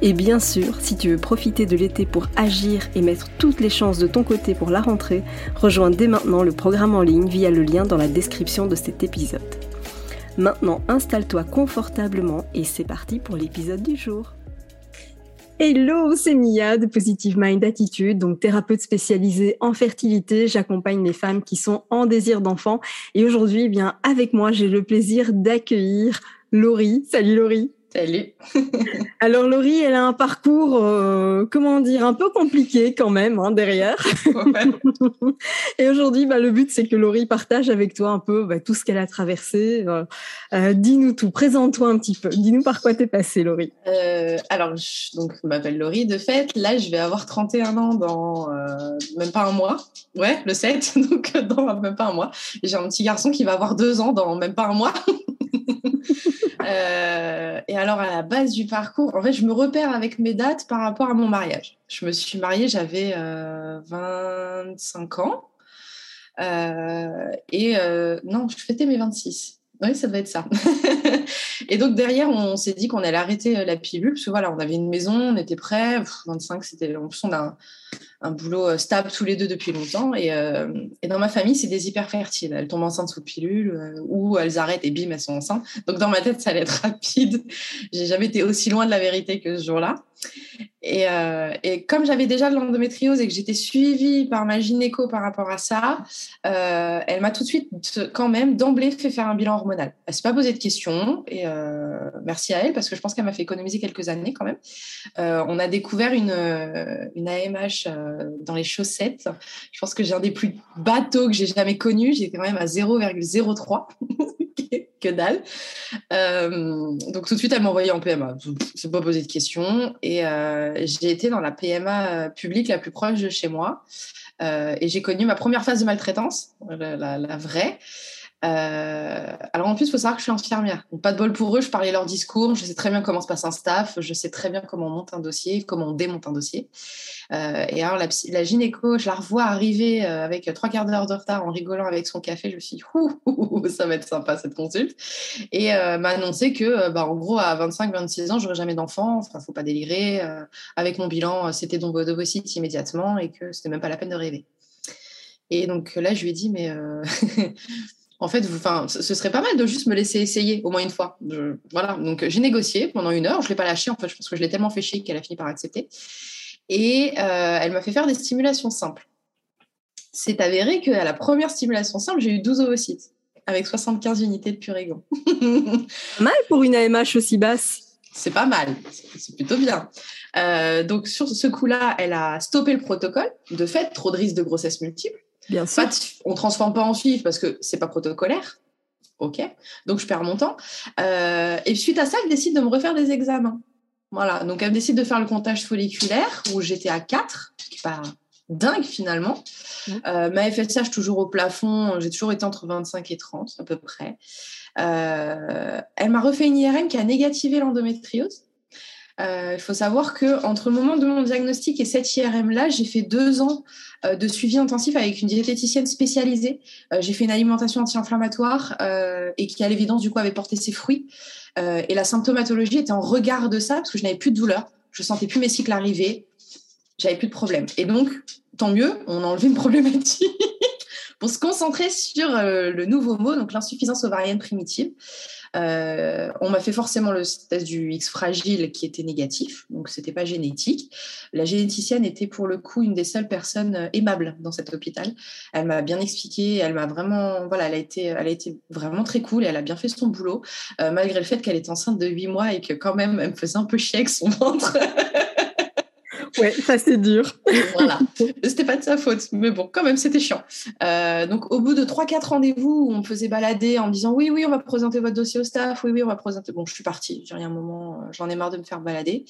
Et bien sûr, si tu veux profiter de l'été pour agir et mettre toutes les chances de ton côté pour la rentrée, rejoins dès maintenant le programme en ligne via le lien dans la description de cet épisode. Maintenant, installe-toi confortablement et c'est parti pour l'épisode du jour. Hello, c'est Mia de Positive Mind Attitude, donc thérapeute spécialisée en fertilité. J'accompagne les femmes qui sont en désir d'enfant. Et aujourd'hui, eh bien, avec moi, j'ai le plaisir d'accueillir Laurie. Salut Laurie. Salut. Alors Laurie, elle a un parcours, euh, comment dire, un peu compliqué quand même hein, derrière. et aujourd'hui, bah, le but c'est que Laurie partage avec toi un peu bah, tout ce qu'elle a traversé. Euh, euh, dis-nous tout, présente-toi un petit peu. Dis-nous par quoi t'es passée, Laurie. alors, je, donc, je m'appelle Laurie de fait. Là, je vais avoir 31 ans dans même pas un mois. Ouais, le 7, donc dans même pas un mois. J'ai un petit garçon qui va avoir deux ans dans même pas un mois. Euh, et alors, à la base du parcours, en fait, je me repère avec mes dates par rapport à mon mariage. Je me suis mariée, j'avais 25 euh, ans. Euh, et non, je fêtais mes 26. Oui, ça devait être ça. et donc derrière, on s'est dit qu'on allait arrêter la pilule, parce que voilà, on avait une maison, on était prêts. 25, c'était en plus on un boulot euh, stable tous les deux depuis longtemps. Euh, et, dans ma famille, c'est des hyper fertiles. Elles tombent enceintes sous pilule euh, ou elles arrêtent et bim, elles sont enceintes. Donc dans ma tête, ça allait être rapide. J'ai jamais été aussi loin de la vérité que ce jour-là. Et, comme j'avais déjà de l'endométriose et que j'étais suivie par ma gynéco par rapport à ça, elle m'a tout de suite, quand même, d'emblée fait faire un bilan hormonal. Elle s'est pas posé de questions et merci à elle parce que je pense qu'elle m'a fait économiser quelques années quand même. on a découvert une, une AMH euh, dans les chaussettes. Je pense que j'ai un des plus bateaux que j'ai jamais connu. J'étais quand même à 0,03. que dalle. Euh, donc tout de suite, elle m'a envoyé en PMA. Je pas posé de questions. Et euh, j'ai été dans la PMA publique la plus proche de chez moi. et j'ai connu ma première phase de maltraitance, la vraie. Euh, alors en plus, il faut savoir que je suis infirmière. Donc, pas de bol pour eux, je parlais leur discours, je sais très bien comment se passe un staff, je sais très bien comment on monte un dossier, comment on démonte un dossier. Euh, et alors la, la, gynéco, je la revois arriver euh, avec trois quarts d'heure de retard en rigolant avec son café. Je me suis dit, ça va être sympa cette consulte. Et m'a annoncé que, bah, en gros, à 25-26 ans, j'aurais jamais d'enfant. Enfin, faut pas délirer. avec mon bilan, c'était donc d'ovocytes immédiatement et que c'était même pas la peine de rêver. Et donc là, je lui ai dit, mais en fait, enfin, ce serait pas mal de juste me laisser essayer au moins une fois. voilà, donc j'ai négocié pendant une heure. Je l'ai pas lâché en fait, je pense que je l'ai tellement fait chier qu'elle a fini par accepter. Et euh, elle m'a fait faire des stimulations simples. C'est avéré qu'à la première stimulation simple, j'ai eu 12 ovocytes avec 75 unités de purégon. mal pour une AMH aussi basse. C'est pas mal, c'est plutôt bien. Euh, donc sur ce coup-là, elle a stoppé le protocole. De fait, trop de risques de grossesse multiple. Bien sûr. on transforme pas en FIV parce que c'est pas protocolaire. Ok. Donc je perds mon temps. Euh, et suite à ça, elle décide de me refaire des examens. Voilà. Donc elle décide de faire le comptage folliculaire où j'étais à 4, ce qui est pas dingue finalement. Euh, ma FSH toujours au plafond, j'ai toujours été entre 25 et 30 à peu près. Euh, elle m'a refait une IRM qui a négativé l'endométriose. Euh, il faut savoir que entre le moment de mon diagnostic et cette IRM-là, j'ai fait deux ans euh, de suivi intensif avec une diététicienne spécialisée. Euh, j'ai fait une alimentation anti-inflammatoire et qui, à l'évidence, du coup, avait porté ses fruits. et la symptomatologie était en regard de ça parce que je n'avais plus de douleur, je sentais plus mes cycles arriver, j'avais plus de problème. Et donc, tant mieux, on a enlevé une problématique pour se concentrer sur le nouveau mot, donc l'insuffisance ovarienne primitive. Euh, on m'a fait forcément le test du X fragile qui était négatif, donc c'était pas génétique. La généticienne était pour le coup une des seules personnes euh, aimables dans cet hôpital. Elle m'a bien expliqué, elle m'a vraiment, voilà, elle a été, elle a été vraiment très cool et elle a bien fait son boulot, euh, malgré le fait qu'elle est enceinte de 8 mois et que quand même elle me faisait un peu chier avec son ventre. Ouais, ça c'est dur. voilà. C'était pas de sa faute, mais bon, quand même, c'était chiant. Euh, donc, au bout de 3-4 rendez-vous où on me faisait balader en disant oui, oui, on va présenter votre dossier au staff, oui, oui, on va présenter. Bon, je suis partie. J'ai un moment, euh, j'en ai marre de me faire balader.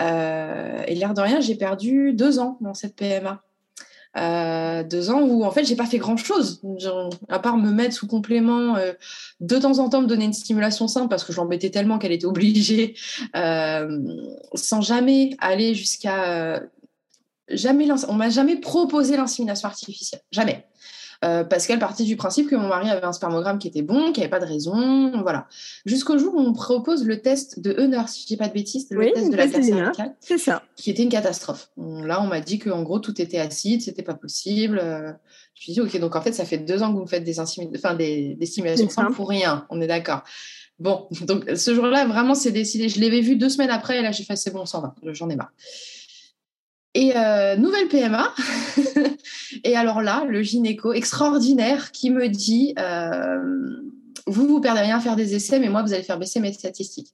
Euh, et l'air de rien, j'ai perdu deux ans dans cette PMA. Euh, deux ans où en fait j'ai pas fait grand chose à part me mettre sous complément euh, de temps en temps me donner une stimulation simple parce que je l'embêtais tellement qu'elle était obligée euh, sans jamais aller jusqu'à jamais on m'a jamais proposé l'insémination artificielle. Jamais euh, parce qu'elle partait du principe que mon mari avait un spermogramme qui était bon, qu'il n'y avait pas de raison, voilà. Jusqu'au jour où on propose le test de Heuner, si je dis pas de bêtises, le test de la glace c'est ça, qui était une catastrophe. Là, on m'a dit qu'en gros tout était acide, c'était pas possible. Euh, je me suis dit ok, donc en fait ça fait deux ans que vous me faites des, enfin, des, des stimulations pour rien, on est d'accord. Bon, donc ce jour-là, vraiment, c'est décidé. Je l'avais vu deux semaines après, et là, j'ai fait, c'est bon, on s'en va, j'en ai marre. Et euh, nouvelle PMA. et alors là, le gynéco extraordinaire qui me dit euh, Vous, vous perdez rien à faire des essais, mais moi, vous allez faire baisser mes statistiques.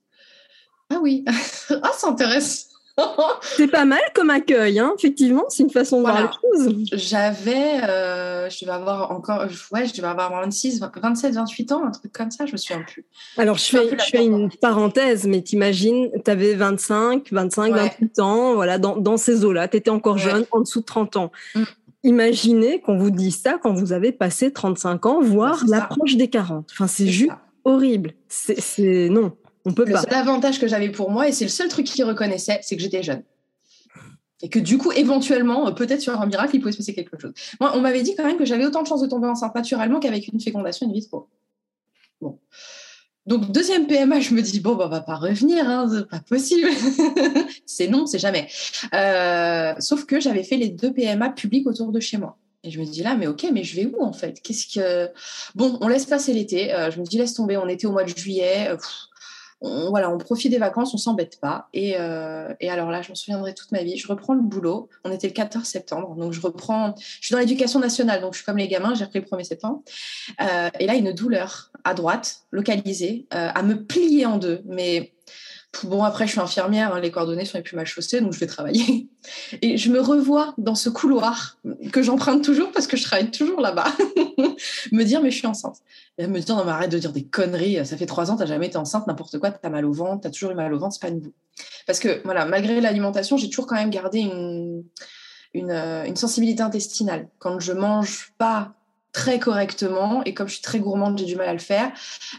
Ah oui, ah, ça intéresse. c'est pas mal comme accueil, hein effectivement, c'est une façon de voir les choses. J'avais, euh, je devais avoir encore, ouais, je devais avoir 26, 27, 28 ans, un truc comme ça, je me souviens plus. Alors je, fais, je fais une parenthèse, mais t'imagines, tu avais 25, 25, 28 ans, voilà, dans, dans ces eaux-là, tu étais encore jeune, en dessous de 30 ans. Mm. Imaginez qu'on vous dise ça quand vous avez passé 35 ans, voire l'approche des 40. Enfin, c'est juste horrible. C'est non. On peut le seul avantage que j'avais pour moi, et c'est le seul truc qu'il reconnaissait, c'est que j'étais jeune. Et que du coup, éventuellement, euh, peut-être sur un miracle, il pouvait se passer quelque chose. Moi, on m'avait dit quand même que j'avais autant de chances de tomber enceinte naturellement qu'avec une fécondation in vitro. Bon. Donc, deuxième PMA, je me dis, bon, bah, on va pas revenir, hein, c'est pas possible. c'est non, c'est jamais. Euh, sauf que j'avais fait les deux PMA publics autour de chez moi. Et je me dis là, mais ok, mais je vais où en fait? Qu'est-ce que. Bon, on laisse passer l'été. Euh, je me dis, laisse tomber, on était au mois de juillet on, voilà, on profite des vacances, on s'embête pas. Euh, et, alors là, je m'en souviendrai toute ma vie. Je reprends le boulot. On était le 14 septembre, donc je reprends. Je suis dans l'éducation nationale, donc je suis comme les gamins. J'ai repris le 1er septembre. Euh, et là, une douleur à droite, localisée, euh, à me plier en deux. Mais Bon, après, je suis infirmière, hein, les coordonnées sont les plus mal chaussées, donc je vais travailler. Et je me revois dans ce couloir que j'emprunte toujours parce que je travaille toujours là-bas, me dire, mais je suis enceinte. Et me dire, non, mais arrête de dire des conneries, ça fait trois ans, tu n'as jamais été enceinte, n'importe quoi, tu as mal au ventre, tu as toujours eu mal au ventre, c'est pas nouveau. Parce que, voilà, malgré l'alimentation, j'ai toujours quand même gardé une, une, euh, une sensibilité intestinale. Quand je mange pas très correctement et comme je suis très gourmande, j'ai du mal à le faire,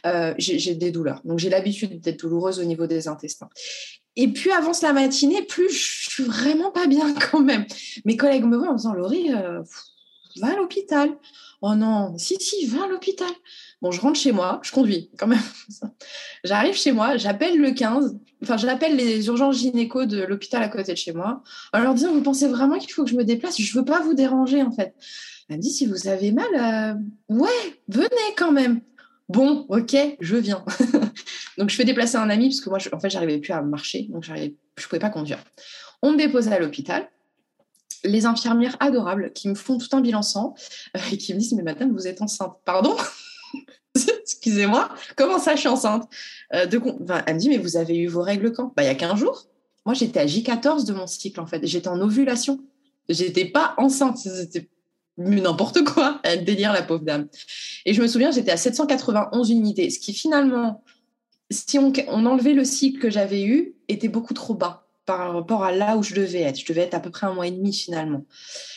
euh, j'ai des douleurs. Donc j'ai l'habitude d'être douloureuse au niveau des intestins. Et plus avance la matinée, plus je suis vraiment pas bien quand même. Mes collègues me voient en me disant Laurie, euh, va à l'hôpital. Oh non, si, si, va à l'hôpital. Bon, je rentre chez moi, je conduis quand même. J'arrive chez moi, j'appelle le 15, enfin, j'appelle les urgences gynéco de l'hôpital à côté de chez moi, en leur disant Vous pensez vraiment qu'il faut que je me déplace? Je veux pas vous déranger en fait. Elle me dit si vous avez mal, euh, ouais, venez quand même. Bon, ok, je viens. donc je fais déplacer un ami parce que moi, en fait, j'arrivais plus à marcher, donc je ne pouvais pas conduire. On me dépose à l'hôpital. Les infirmières adorables qui me font tout un bilan sang euh, et qui me disent mais madame, vous êtes enceinte. Pardon? Excusez-moi, comment ça, je suis enceinte? Euh, de... Elle me dit mais vous avez eu vos règles quand? Bah il y a 15 jours. Moi, j'étais à J14 de mon cycle en fait. J'étais en ovulation. J'étais pas enceinte. N'importe quoi. Elle délire, la pauvre dame. Et je me souviens, j'étais à 791 unités, ce qui finalement, si on, enlevait le cycle que j'avais eu, était beaucoup trop bas par rapport à là où je devais être. Je devais être à peu près un mois et demi finalement.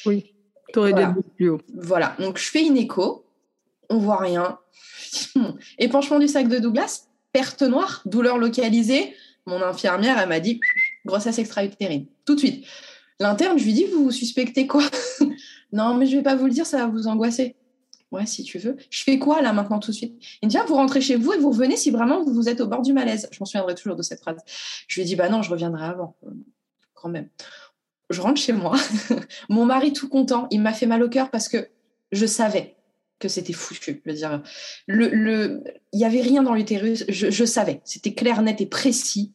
Oui, tu aurais voilà. plus haut. Voilà, donc je fais une écho, on voit rien. Épanchement du sac de Douglas, perte noire, douleur localisée. Mon infirmière, elle m'a dit grossesse extra-utérine. Tout de suite. L'interne, je lui dis, vous suspectez quoi? Non, mais je vais pas vous le dire, ça va vous angoisser. Ouais, si tu veux. Je fais quoi là maintenant tout de suite? Il me dit, ah, vous rentrez chez vous et vous revenez si vraiment vous êtes au bord du malaise. Je m'en souviendrai toujours de cette phrase. Je lui dit, bah non, je reviendrai avant, quand même. Je rentre chez moi. Mon mari tout content, il m'a fait mal au cœur parce que je savais. que c'était foutu. Je veux dire, il n'y avait rien dans l'utérus. Je, je savais. C'était clair, net et précis.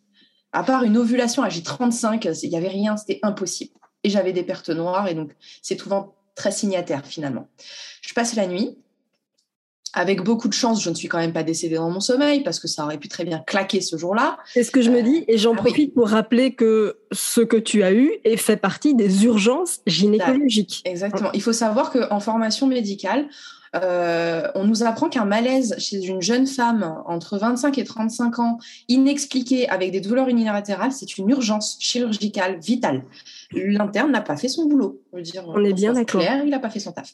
À part une ovulation à J35, il n'y avait rien. C'était impossible. Et j'avais des pertes noires. Et donc, c'est souvent très signataire finalement. Je passe la nuit. Avec beaucoup de chance, je ne suis quand même pas décédée dans mon sommeil parce que ça aurait pu très bien claquer ce jour-là. C'est ce que je me dis et j'en ah profite pour rappeler que ce que tu as eu est fait partie des urgences gynécologiques. Exactement. Il faut savoir qu'en formation médicale, euh, on nous apprend qu'un malaise chez une jeune femme entre 25 et 35 ans, inexpliqué avec des douleurs unilatérales, c'est une urgence chirurgicale vitale. L'interne n'a pas fait son boulot. dire, on est bien d'accord. Il n'a pas fait son taf.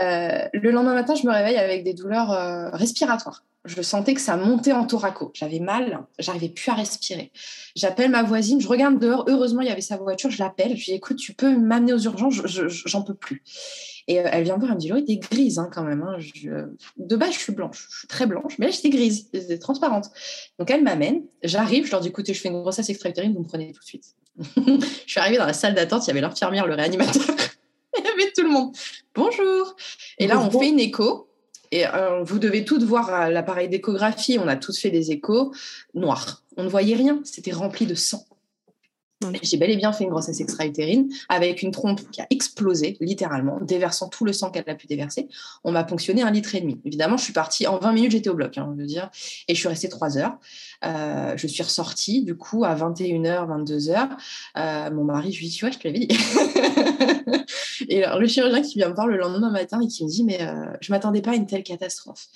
Euh, le lendemain matin, je me réveille avec des douleurs euh, respiratoires. Je sentais que ça montait en thoraco. J'avais mal, j'arrivais plus à respirer. J'appelle ma voisine, je regarde dehors. Heureusement, il y avait sa voiture. Je l'appelle. Je lui dis écoute, tu peux m'amener aux urgences, j'en peux plus. Et euh, elle vient me voir, elle me dit, Laurie, t'es grise hein, quand même. Hein. de base, je suis blanche, je suis très blanche, mais là, j'étais grise, j'étais transparente. Donc, elle m'amène, j'arrive, je leur dis, écoutez, je fais une grossesse extra-utérine, vous me prenez tout de suite. je suis arrivée dans la salle d'attente, il y avait l'infirmière, le réanimateur, il y avait tout le monde. Bonjour. Et là, on fait une écho. Et euh, vous devez toutes voir l'appareil d'échographie. On a tous fait des échos noirs. On ne voyait rien. C'était rempli de sang. J'ai bel et bien fait une grossesse extra-utérine avec une trompe qui a explosé, littéralement, déversant tout le sang qu'elle a pu déverser. On m'a ponctionné un litre et demi. Évidemment, je suis partie en 20 minutes, j'étais au bloc, hein, je veux dire, et je suis restée 3 heures. Euh, je suis ressortie, du coup, à 21h, 22h. Euh, mon mari, je lui dis, tu vois, je te l'avais dit. et alors, le chirurgien qui vient me voir le lendemain matin et qui me dit, mais euh, je m'attendais pas à une telle catastrophe.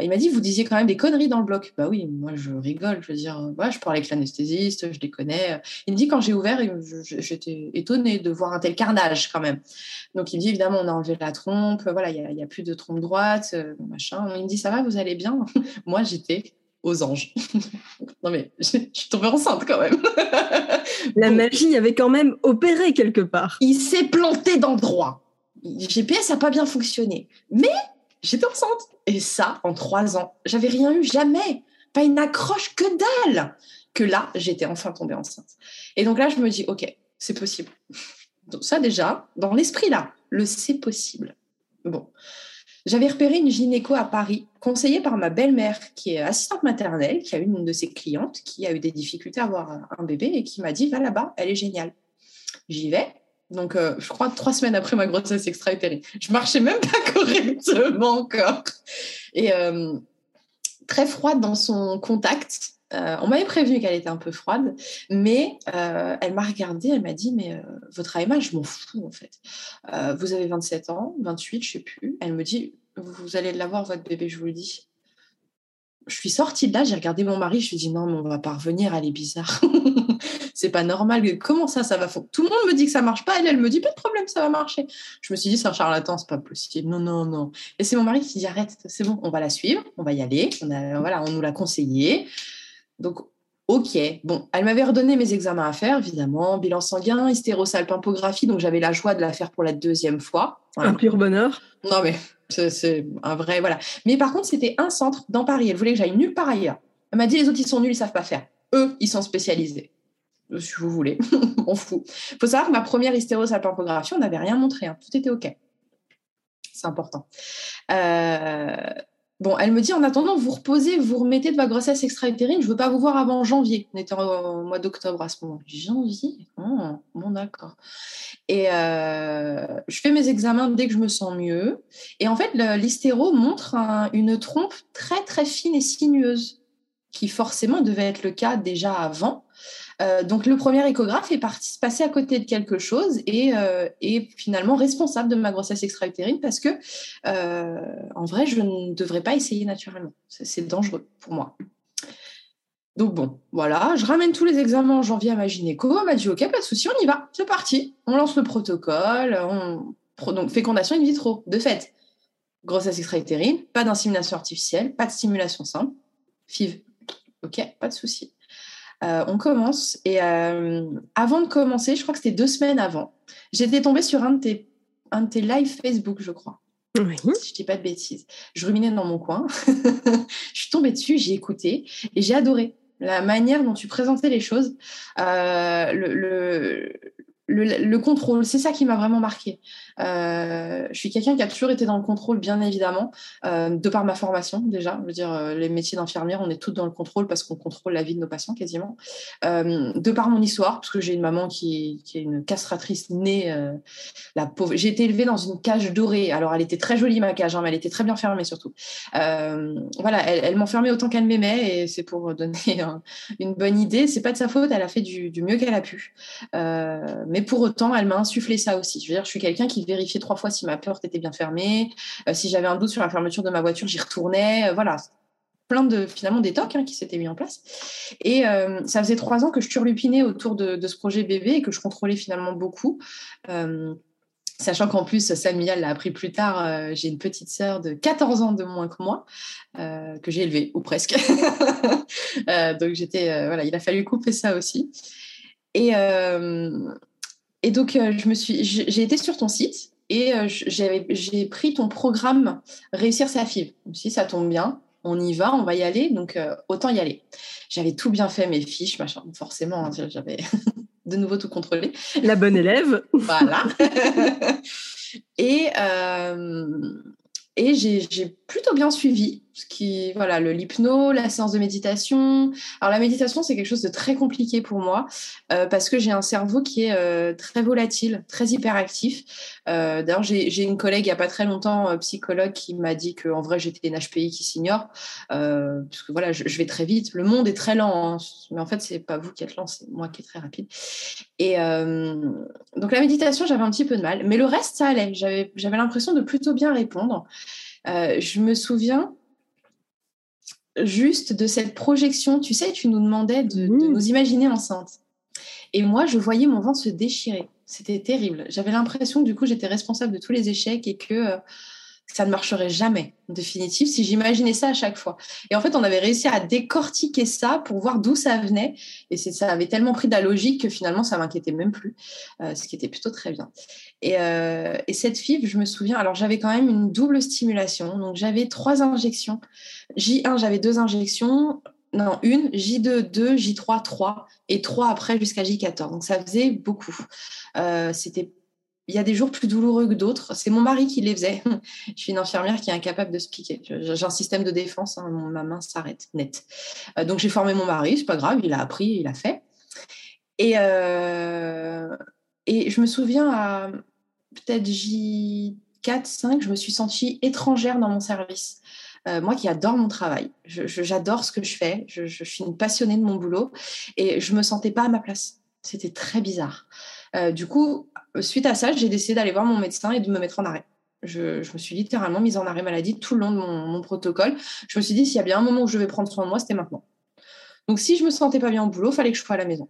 Il m'a dit, vous disiez quand même des conneries dans le bloc. Bah oui, moi je rigole, je veux dire, ouais, je parlais avec l'anesthésiste, je les connais. Il me dit, quand j'ai ouvert, j'étais étonnée de voir un tel carnage quand même. Donc il me dit, évidemment, on a enlevé la trompe, voilà, il n'y a, plus de trompe droite, euh, machin. Il me dit, ça va, vous allez bien? Moi, j'étais aux anges. non mais je, suis tombée enceinte quand même. la magie avait quand même opéré quelque part. Il s'est planté d'endroit. GPS n'a pas bien fonctionné. Mais j'étais enceinte. Et ça, en trois ans, j'avais rien eu, jamais. Pas une accroche que dalle. Que là, j'étais enfin tombée enceinte. Et donc là, je me dis, OK, c'est possible. Donc ça déjà, dans l'esprit là, le c'est possible. Bon. J'avais repéré une gynéco à Paris, conseillée par ma belle-mère, qui est assistante maternelle, qui a une de ses clientes qui a eu des difficultés à avoir un bébé et qui m'a dit, va là-bas, elle est géniale. J'y vais. Donc, euh, je crois trois semaines après ma grossesse extra-utérine. Je marchais même pas correctement encore. Et euh, très froide dans son contact. Euh, on m'avait prévenu qu'elle était un peu froide, mais elle m'a regardée, elle m'a dit, mais votre AMA, je m'en fous en fait. vous avez 27 ans, 28, je sais plus. Elle me dit, vous allez l'avoir, votre bébé, je vous le dis je suis sortie de là, j'ai regardé mon mari, je lui ai dit non, mais on va pas revenir, elle est bizarre. c'est pas normal. Comment ça, ça va Tout le monde me dit que ça marche pas, elle, elle me dit pas de problème, ça va marcher. Je me suis dit, c'est un charlatan, c'est pas possible. Non, non, non. Et c'est mon mari qui dit arrête, c'est bon, on va la suivre, on va y aller. On, a, voilà, on nous l'a conseillé. Donc, ok. Bon, elle m'avait redonné mes examens à faire, évidemment, bilan sanguin, hystérosalpimpographie, donc j'avais la joie de la faire pour la deuxième fois. Un pur bonheur. Non, mais c'est un vrai, voilà. Mais par contre, c'était un centre dans Paris. Elle voulait que j'aille nulle part ailleurs. Elle m'a dit les autres, ils sont nuls, ils savent pas faire. Eux, ils sont spécialisés. Si vous voulez, on fout. Il faut savoir que ma première hystérosalpingographie, on n'avait rien montré. Hein. Tout était OK. C'est important. Euh, Bon, elle me dit en attendant, vous reposez, vous remettez de votre grossesse extra-utérine. Je ne veux pas vous voir avant janvier. On était au mois d'octobre à ce moment. Janvier? Oh, Bon, d'accord. Et euh, je fais mes examens dès que je me sens mieux. Et en fait, l'hystéro montre une trompe très, très fine et sinueuse, qui forcément devait être le cas déjà avant. Euh, donc le premier échographe est parti se passer à côté de quelque chose et euh, est finalement responsable de ma grossesse extra-utérine parce que euh, en vrai je ne devrais pas essayer naturellement. C'est dangereux pour moi. Donc bon, voilà, je ramène tous les examens en janvier à ma gynéco. Elle m'a dit ok, pas de souci, on y va, c'est parti. On lance le protocole, on... donc fécondation in vitro, de fait. Grossesse extra-utérine, pas d'insémination artificielle, pas de stimulation simple, FIV. Ok, pas de souci. Euh, on commence. Et euh, avant de commencer, je crois que c'était deux semaines avant, j'étais tombée sur un de tes, un de lives Facebook, je crois. Oui. Si je dis pas de bêtises. Je ruminais dans mon coin. je suis tombée dessus, j'ai écouté et j'ai adoré la manière dont tu présentais les choses. Euh, le, le, contrôle, c'est ça qui m'a vraiment marqué. Euh, je suis quelqu'un qui a toujours été dans le contrôle, bien évidemment, euh, de par ma formation déjà. Je veux dire, euh, les métiers d'infirmière, on est toutes dans le contrôle parce qu'on contrôle la vie de nos patients quasiment. de par mon histoire, parce que j'ai une maman qui, est une castratrice née, la pauvre. J'ai été élevée dans une cage dorée. Alors, elle était très jolie ma cage, hein, mais elle était très bien fermée surtout. voilà, elle, m'enfermait autant qu'elle m'aimait et c'est pour donner une bonne idée. C'est pas de sa faute, elle a fait du, du mieux qu'elle a pu. mais pour autant, elle m'a insufflé ça aussi. Je veux dire, je suis quelqu'un qui vérifiait trois fois si ma porte était bien fermée. Euh, si j'avais un doute sur la fermeture de ma voiture, j'y retournais. Euh, voilà, plein de finalement des tocs hein, qui s'étaient mis en place. Et euh, ça faisait trois ans que je turlupinais autour de, ce projet bébé et que je contrôlais finalement beaucoup. Sachant qu'en plus, Samuel l'a appris plus tard, j'ai une petite sœur de 14 ans de moins que moi, que j'ai élevée, ou presque. donc j'étais, voilà, il a fallu couper ça aussi. Et, et donc, euh, je me suis, j'ai été sur ton site et euh, j'ai pris ton programme Réussir sa FIV. Si ça tombe bien, on y va, on va y aller, donc euh, autant y aller. J'avais tout bien fait, mes fiches, machin, forcément, hein, j'avais de nouveau tout contrôlé. La bonne élève. voilà. et et j'ai plutôt bien suivi qui, voilà, le l'hypno, la séance de méditation. Alors la méditation, c'est quelque chose de très compliqué pour moi euh, parce que j'ai un cerveau qui est euh, très volatile, très hyperactif. Euh, D'ailleurs, j'ai une collègue il n'y a pas très longtemps, psychologue, qui m'a dit qu'en vrai j'étais une HPI qui s'ignore parce que voilà, je, vais très vite. Le monde est très lent, hein. mais en fait c'est pas vous qui êtes lent, c'est moi qui est très rapide. Et donc la méditation, j'avais un petit peu de mal, mais le reste ça allait. J'avais l'impression de plutôt bien répondre. je me souviens juste de cette projection. Tu sais, tu nous demandais de, mmh. nous imaginer enceintes. Et moi, je voyais mon ventre se déchirer. C'était terrible. J'avais l'impression que du coup, j'étais responsable de tous les échecs et que euh, ça ne marcherait jamais, en définitive, si j'imaginais ça à chaque fois. Et en fait, on avait réussi à décortiquer ça pour voir d'où ça venait. Et ça avait tellement pris de la logique que finalement, ça m'inquiétait même plus, euh, ce qui était plutôt très bien. Et, euh, et, cette fibre, je me souviens, alors j'avais quand même une double stimulation. Donc, j'avais trois injections. J1, j'avais deux injections. Non, une, J2, 2, J3, 3, et 3 après jusqu'à J14. Donc, ça faisait beaucoup. Euh, c'était il y a des jours plus douloureux que d'autres. C'est mon mari qui les faisait. Je suis une infirmière qui est incapable de se piquer. J'ai un système de défense, hein, ma main s'arrête net. Euh, donc j'ai formé mon mari, c'est pas grave, il a appris, il a fait. Et, euh, et je me souviens à peut-être J4, 5, je me suis sentie étrangère dans mon service. Euh, moi qui adore mon travail, j'adore ce que je fais, je, je, suis une passionnée de mon boulot et je me sentais pas à ma place. C'était très bizarre. Du coup, suite à ça, j'ai décidé d'aller voir mon médecin et de me mettre en arrêt. Je, me suis littéralement mise en arrêt maladie tout le long de mon, protocole. Je me suis dit, s'il y a bien un moment où je vais prendre soin de moi, c'était maintenant. Donc, si je me sentais pas bien au boulot, fallait que je sois à la maison.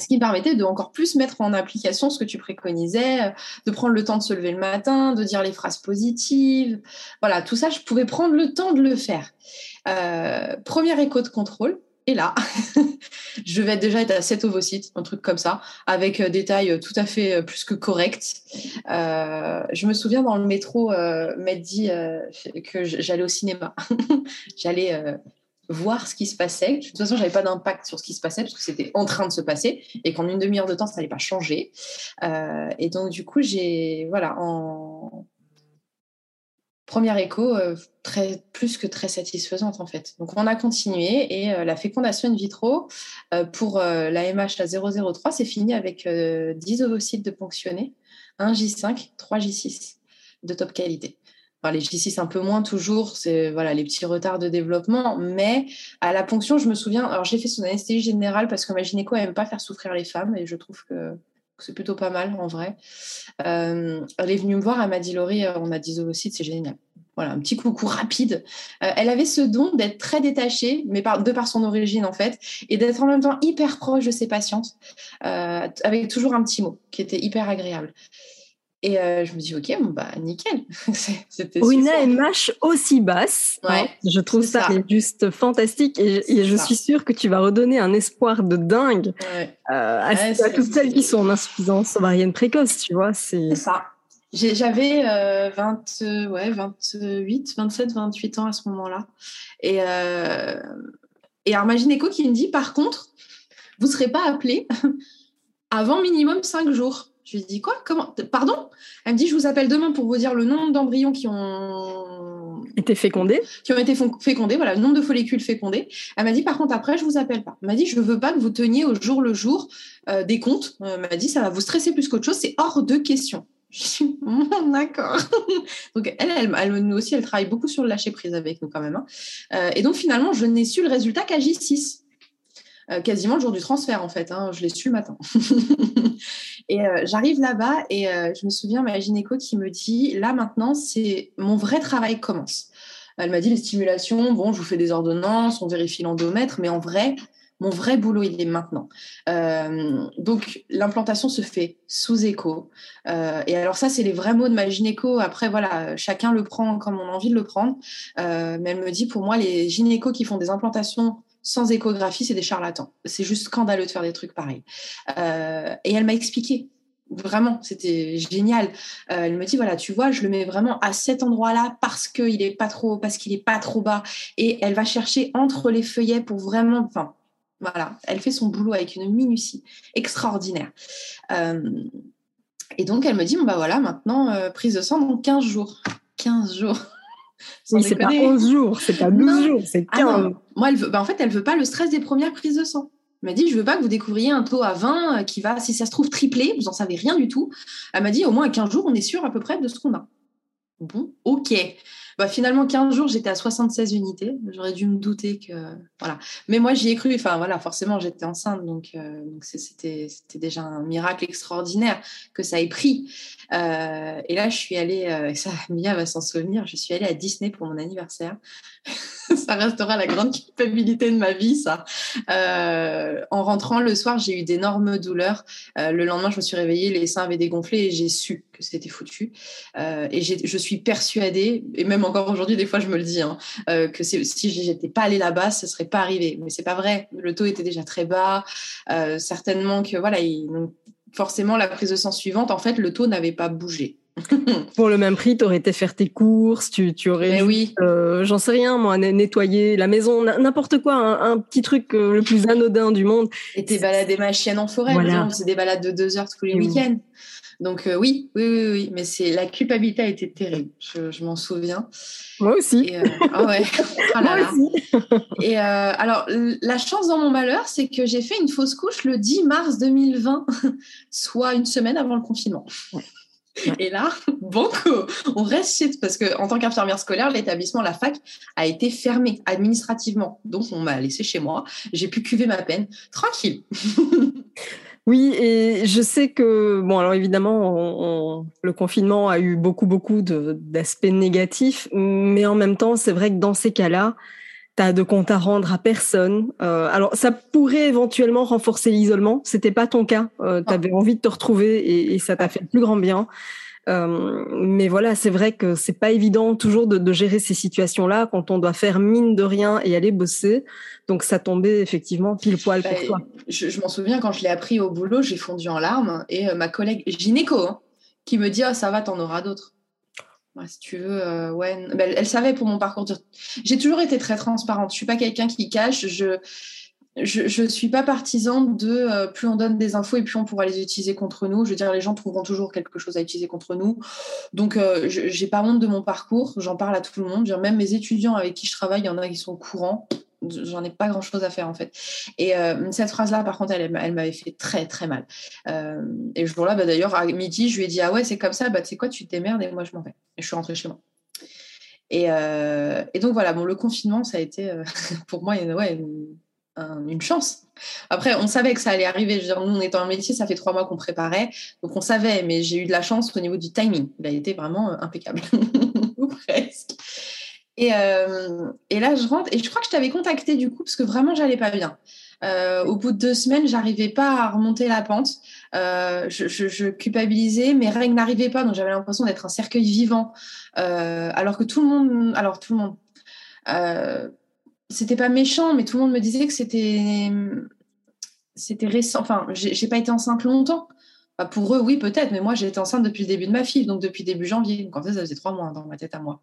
Ce qui me permettait de encore plus mettre en application ce que tu préconisais, de prendre le temps de se lever le matin, de dire les phrases positives. Voilà, tout ça, je pouvais prendre le temps de le faire. Euh, premier écho de contrôle, et là, je vais déjà être à 7 ovocytes, un truc comme ça, avec euh, des tailles tout à fait euh, plus que correctes. Euh, je me souviens dans le métro, euh, dit que j'allais au cinéma. j'allais voir ce qui se passait. De toute façon, je n'avais pas d'impact sur ce qui se passait parce que c'était en train de se passer et qu'en une demi-heure de temps, ça n'allait pas changer. et donc, du coup, j'ai, voilà, en première écho euh, très, plus que très satisfaisante en fait. Donc on a continué et euh, la fécondation in vitro euh, pour la MH à 003 c'est fini avec 10 ovocytes de ponctionnés, 1 J5, 3 J6 de top qualité. les J6 un peu moins toujours, c'est voilà les petits retards de développement, mais à la ponction, je me souviens, alors j'ai fait son anesthésie générale parce que ma gynéco n'aime pas faire souffrir les femmes et je trouve que c'est plutôt pas mal en vrai. Euh, elle est venue me voir, elle m'a dit Laurie, euh, on a 10 ovocytes, c'est génial. Voilà, un petit coucou rapide. Euh, elle avait ce don d'être très détachée, mais de par son origine en fait, et d'être en même temps hyper proche de ses patientes, avec toujours un petit mot qui était hyper agréable. Et euh, je me dis, ok, bon, bah, nickel. C'était une AMH aussi basse, hein. je trouve ça, juste fantastique et, je suis sûre que tu vas redonner un espoir de dingue euh, à, toutes celles qui sont en insuffisance ovarienne précoce, tu vois. C'est ça. J'avais 20, ouais, 28, 27, 28 ans à ce moment-là. Et, euh, et gynéco qui me dit, par contre, vous ne serez pas appelé avant minimum 5 jours. Je lui dis quoi? Comment? Pardon? Elle me dit je vous appelle demain pour vous dire le nombre d'embryons qui ont été fécondés. Qui ont été fécondés, voilà, le nombre de follicules fécondés. Elle m'a dit par contre après je vous appelle pas. Elle m'a dit je veux pas que vous teniez au jour le jour euh, des comptes. Elle m'a dit ça va vous stresser plus qu'autre chose, c'est hors de question. Je suis d'accord. donc elle, elle, nous aussi, elle travaille beaucoup sur le lâcher prise avec nous quand même. Hein. Euh, et donc finalement, je n'ai su le résultat qu'à J6. Euh, quasiment le jour du transfert en fait. Hein. je l'ai su le matin. et euh, j'arrive là-bas et je me souviens ma gynéco qui me dit là maintenant c'est mon vrai travail commence. Elle m'a dit les stimulations, bon je vous fais des ordonnances, on vérifie l'endomètre, mais en vrai mon vrai boulot, il est maintenant. Euh, donc, l'implantation se fait sous écho. Euh, et alors, ça, c'est les vrais mots de ma gynéco. Après, voilà, chacun le prend comme on a envie de le prendre. Euh, mais elle me dit, pour moi, les gynécos qui font des implantations sans échographie, c'est des charlatans. C'est juste scandaleux de faire des trucs pareils. et elle m'a expliqué. Vraiment, c'était génial. elle me dit voilà, tu vois, je le mets vraiment à cet endroit-là parce qu'il est pas trop, parce qu'il est pas trop bas. Et elle va chercher entre les feuillets pour vraiment, enfin, voilà, elle fait son boulot avec une minutie extraordinaire. Euh, et donc, elle me dit, bon, bah voilà, maintenant, euh, prise de sang dans 15 jours. 15 jours. Oui, c'est pas 11 jours, c'est pas 12 jours, c'est 15. Ah Moi, elle veut, bah, en fait, elle veut pas le stress des premières prises de sang. Elle m'a dit, je veux pas que vous découvriez un taux à 20 euh, qui va, si ça se trouve, tripler, vous n'en savez rien du tout. Elle m'a dit, au moins à 15 jours, on est sûr à peu près de ce qu'on a. Bon, ok. Bah, finalement, 15 jours, j'étais à 76 unités. J'aurais dû me douter que. Voilà. Mais moi, j'y ai cru. Enfin, voilà, forcément, j'étais enceinte. Donc, euh, c'était déjà un miracle extraordinaire que ça ait pris. Euh, et là, je suis allée. Euh, ça, Mia va s'en souvenir. Je suis allée à Disney pour mon anniversaire. ça restera la grande culpabilité de ma vie, ça. Euh, en rentrant le soir, j'ai eu d'énormes douleurs. Euh, le lendemain, je me suis réveillée, les seins avaient dégonflé et j'ai su que c'était foutu. Euh, et je suis persuadée, et même encore aujourd'hui, des fois, je me le dis, hein, que si j'étais pas allée là-bas, ce serait pas arrivé. Mais c'est pas vrai. Le taux était déjà très bas. certainement que voilà, forcément, la prise de sang suivante, en fait, le taux n'avait pas bougé. Pour le même prix, tu aurais été faire tes courses, tu, tu aurais, oui. Euh, j'en sais rien, moi, nettoyer la maison, n'importe quoi, un, petit truc euh, le plus anodin du monde. Et t'es baladé ma chienne en forêt, c'est des balades de deux heures tous les week-ends. Donc euh, oui, oui, oui, oui, mais c'est la culpabilité a été terrible. Je, m'en souviens. Moi aussi. ah ouais. Ah moi aussi. Et alors la chance dans mon malheur, c'est que j'ai fait une fausse couche le 10 mars 2020, soit une semaine avant le confinement. Et là, banco, on reste parce que en tant qu'infirmière scolaire, l'établissement, la fac, a été fermé administrativement. Donc on m'a laissé chez moi. J'ai pu cuver ma peine tranquille. Oui, et je sais que, bon, alors évidemment, le confinement a eu beaucoup, beaucoup d'aspects négatifs, mais en même temps, c'est vrai que dans ces cas-là, t'as de compte à rendre à personne. Euh, alors, ça pourrait éventuellement renforcer l'isolement. C'était pas ton cas. Euh, tu avais envie de te retrouver et, et ça t'a fait le plus grand bien. Euh, mais voilà, c'est vrai que c'est pas évident toujours de, de gérer ces situations-là quand on doit faire mine de rien et aller bosser. Donc ça tombait effectivement pile poil pour bah, toi. Je, je m'en souviens quand je l'ai appris au boulot, j'ai fondu en larmes et euh, ma collègue gynéco hein, qui me dit ah ça va, t'en auras d'autres si tu veux, euh, ouais. Ben, elle, savait pour mon parcours. J'ai toujours été très transparente. Je suis pas quelqu'un qui cache. Je je ne suis pas partisan de euh, plus on donne des infos et plus on pourra les utiliser contre nous. Je veux dire, les gens trouveront toujours quelque chose à utiliser contre nous. Donc, euh, je j'ai pas honte de mon parcours. J'en parle à tout le monde. même mes étudiants avec qui je travaille, il y en a qui sont courants j'en ai pas grand chose à faire en fait. Et euh, cette phrase-là, par contre, elle, elle m'avait fait très très mal. Euh, et ce jour-là, bah, d'ailleurs, à midi, je lui ai dit Ah ouais, c'est comme ça, bah, tu sais quoi, tu te démerdes et moi je m'en vais. Et je suis rentrée chez moi. Et, euh, et donc voilà, bon, le confinement, ça a été pour moi une, une, chance. Après, on savait que ça allait arriver. Nous, on était en métier, ça fait trois mois qu'on préparait. Donc on savait, mais j'ai eu de la chance au niveau du timing. Il a été vraiment impeccable. Ou presque. Euh, et, là, je rentre et je crois que je t'avais contacté du coup parce que vraiment, j'allais pas bien. Euh, au bout de deux semaines, j'arrivais pas à remonter la pente. Euh, je, culpabilisais, mes règles n'arrivaient pas, donc j'avais l'impression d'être un cercueil vivant. alors que tout le monde, alors tout le monde, c'était pas méchant, mais tout le monde me disait que c'était, c'était récent. Enfin, j'ai pas été enceinte longtemps. Bah, pour eux, oui, peut-être, mais moi, j'étais enceinte depuis le début de ma fille, donc depuis début janvier. Donc en fait, ça faisait trois mois dans ma tête à moi.